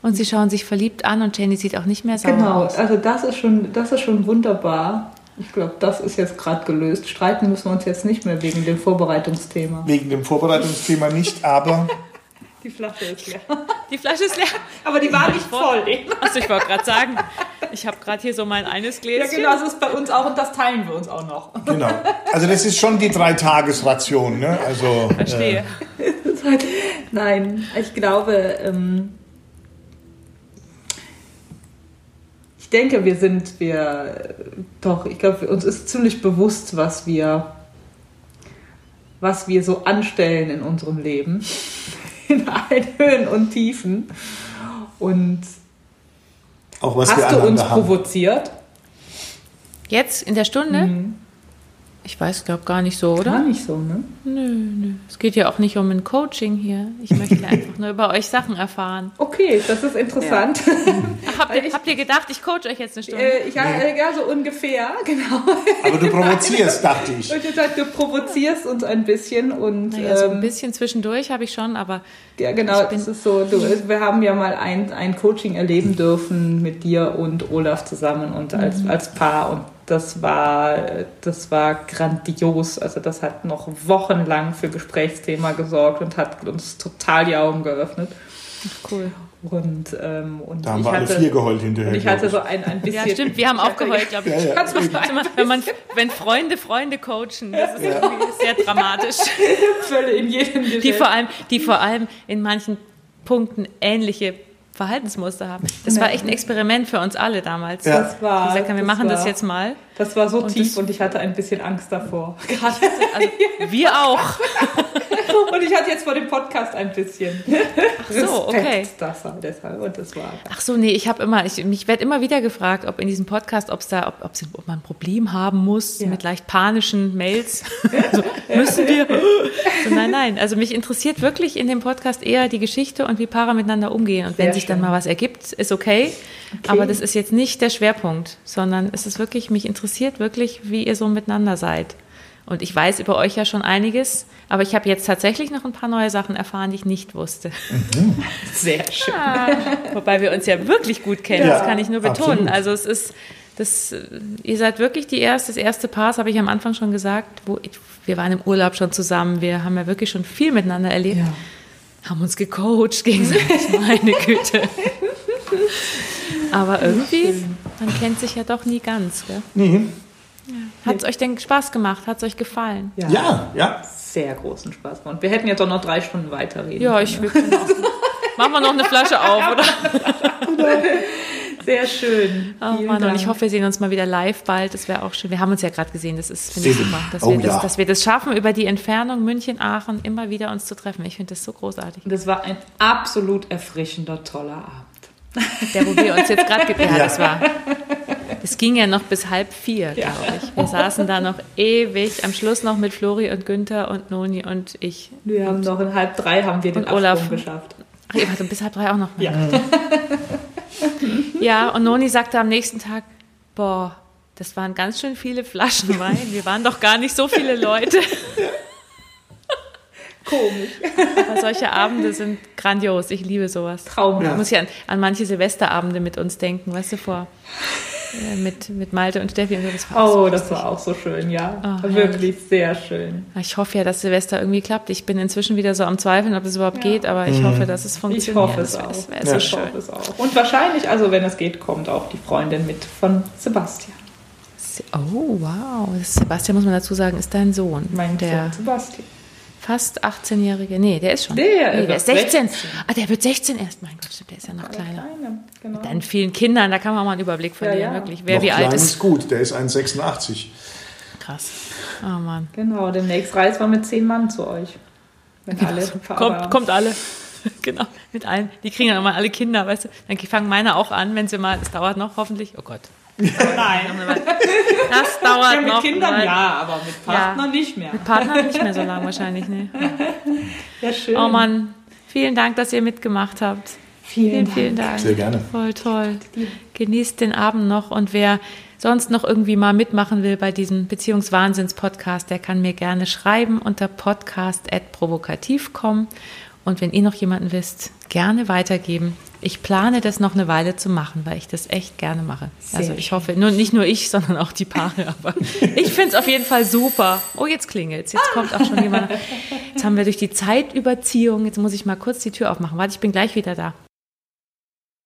Und sie schauen sich verliebt an und Jenny sieht auch nicht mehr sauer Genau, aus. also das ist schon, das ist schon wunderbar. Ich glaube, das ist jetzt gerade gelöst. Streiten müssen wir uns jetzt nicht mehr wegen dem Vorbereitungsthema. Wegen dem Vorbereitungsthema nicht, aber Die Flasche ist leer. Die Flasche ist leer. Aber die war nicht voll. Achso, ich wollte gerade sagen, ich habe gerade hier so mein eines Ja, Gläschen. genau, das ist bei uns auch und das teilen wir uns auch noch. genau. Also das ist schon die Dreitagesration. Ne? Also, Verstehe. Nein, ich glaube, ähm, ich denke, wir sind, wir, doch, ich glaube, uns ist ziemlich bewusst, was wir, was wir so anstellen in unserem Leben. In allen Höhen und Tiefen. Und auch was wir hast du uns haben. provoziert? Jetzt in der Stunde? Ich weiß, glaube gar nicht so, oder? War nicht so, ne? Nö, nö. Es geht ja auch nicht um ein Coaching hier. Ich möchte einfach nur über euch Sachen erfahren. Okay, das ist interessant. Ach, habt, ihr, habt ihr gedacht, ich coach euch jetzt eine Stunde? Äh, ich, ja, äh, ja, so ungefähr, genau. Aber du provozierst, dachte ich. Und ich sag, du provozierst uns ein bisschen und naja, so ein ähm, bisschen zwischendurch habe ich schon, aber ja genau, ich das ist so, du, wir haben ja mal ein, ein Coaching erleben dürfen mit dir und Olaf zusammen und als, Mhm. als Paar und das war, das war grandios. Also das hat noch wochenlang für Gesprächsthema gesorgt und hat uns total die Augen geöffnet. cool. Und, ähm, und Da haben ich wir alle hatte, vier geheult hinterher. und ich hatte so ein, ein bisschen... Ja, stimmt, wir haben ich auch geheult, glaube ich. Ja, ja. Immer, wenn, man, wenn Freunde Freunde coachen, das ist irgendwie sehr dramatisch. Völle in jedem Die vor allem, die vor allem in manchen Punkten ähnliche Verhaltensmuster haben. Das war echt ein Experiment für uns alle damals. Ja. Das war, Wir gesagt haben, wir das machen das war- jetzt mal. Das war so Und tief das- und ich hatte ein bisschen Angst davor. Also, wir auch. Und ich hatte jetzt vor dem Podcast ein bisschen Ach so, okay. Das war deshalb und das war. Ach so, nee, ich habe immer, ich, mich werde immer wieder gefragt, ob in diesem Podcast, ob's da, ob, ob, sie- ob man ein Problem haben muss Ja. mit leicht panischen Mails. so, müssen wir? So, nein, nein. Also mich interessiert wirklich in dem Podcast eher die Geschichte und wie Paare miteinander umgehen. Und wenn Sehr sich dann schön. mal was ergibt, ist okay. Aber das ist jetzt nicht der Schwerpunkt, sondern es ist wirklich, mich interessiert wirklich, wie ihr so miteinander seid. Und ich weiß über euch ja schon einiges, aber ich habe jetzt tatsächlich noch ein paar neue Sachen erfahren, die ich nicht wusste. Sehr schön. Wobei wir uns ja wirklich gut kennen, Ja, das kann ich nur betonen. absolut. Also es ist, das, ihr seid wirklich die erste, das erste Paar, das habe ich am Anfang schon gesagt, wo ich, wir waren im Urlaub schon zusammen, wir haben ja wirklich schon viel miteinander erlebt, Ja. haben uns gecoacht gegenseitig, meine Güte. Aber irgendwie, man kennt sich ja doch nie ganz. Gell? Nee. Hat es euch denn Spaß gemacht? Hat es euch gefallen? Ja, ja. Sehr großen Spaß gemacht. Wir hätten jetzt auch noch drei Stunden weiterreden. Ja, können, ich auch. Machen wir noch eine Flasche auf, oder? Sehr schön. Oh Vielen Mann, und ich hoffe, wir sehen uns mal wieder live bald. Das wäre auch schön. Wir haben uns ja gerade gesehen. Das ist, finde ich super. Dass, Oh wir das, ja. dass wir das schaffen, über die Entfernung München-Aachen immer wieder uns zu treffen. Ich finde das so großartig. Und das war ein absolut erfrischender, toller Abend. Der, wo wir uns jetzt gerade ge- ja, Ja. das war. Das ging ja noch bis halb vier, Ja. glaube ich. Wir saßen da noch ewig. Am Schluss noch mit Flori und Günther und Noni und ich. Wir haben noch in halb drei haben wir den Olaf. Geschafft. Ach, ihr wart bis halb drei auch noch. Mal. Ja. Ja, und Noni sagte am nächsten Tag, boah, das waren ganz schön viele Flaschen Wein. Wir waren doch gar nicht so viele Leute. Komisch. Aber solche Abende sind grandios. Ich liebe sowas. Traumhaft. Ich muss ja an, an manche Silvesterabende mit uns denken, weißt du, vor mit, mit Malte und Steffi und so. Das war Oh, so das war auch so schön, ja. Oh, Wirklich sehr schön. Ich hoffe ja, dass Silvester irgendwie klappt. Ich bin inzwischen wieder so am Zweifeln, ob es überhaupt geht, aber ich hoffe, dass es funktioniert. Ich hoffe es Das wär- auch. Das wäre Ja. so ich schön. hoffe es auch. Und wahrscheinlich, also wenn es geht, kommt auch die Freundin mit von Sebastian. Oh, wow. Sebastian, muss man dazu sagen, ist dein Sohn. Mein der Sohn Sebastian. Fast 18-jährige. Nee, der ist schon. Der nee, der ist 16. 16. Ah, der wird 16 erst. Mein Gott, der ist ja noch kleiner. Kleine, genau. Deinen vielen Kindern, da kann man mal einen Überblick verlieren, ja. wirklich. Wer Noch wie alt klein ist. gut, der ist 1,86. Krass. Oh Mann. Genau, demnächst reisen wir mit zehn Mann zu euch. Wenn alle Fahrer- Kommt, kommt alle. genau, mit allen. Die kriegen dann immer alle Kinder, weißt du. Dann fangen meine auch an, wenn sie mal, es dauert noch hoffentlich. Oh Gott. Nein. Das dauert Ja, mit noch. Kindern weil- ja, aber mit Partnern nicht mehr. Mit Partnern nicht mehr so lang wahrscheinlich, ne? Ja, schön. Oh Mann, vielen Dank, dass ihr mitgemacht habt. Vielen, Vielen, vielen Dank. Sehr gerne. Voll toll. Genießt den Abend noch und wer sonst noch irgendwie mal mitmachen will bei diesem Beziehungswahnsinns-Podcast, der kann mir gerne schreiben unter podcast.provokativ.com und wenn ihr noch jemanden wisst, gerne weitergeben. Ich plane das noch eine Weile zu machen, weil ich das echt gerne mache. also ich hoffe, nur, nicht nur ich, sondern auch die Paare. Aber ich finde es auf jeden Fall super. Oh, jetzt klingelt's. Jetzt kommt auch schon jemand. Jetzt haben wir durch die Zeitüberziehung, jetzt muss ich mal kurz die Tür aufmachen. Warte, ich bin gleich wieder da.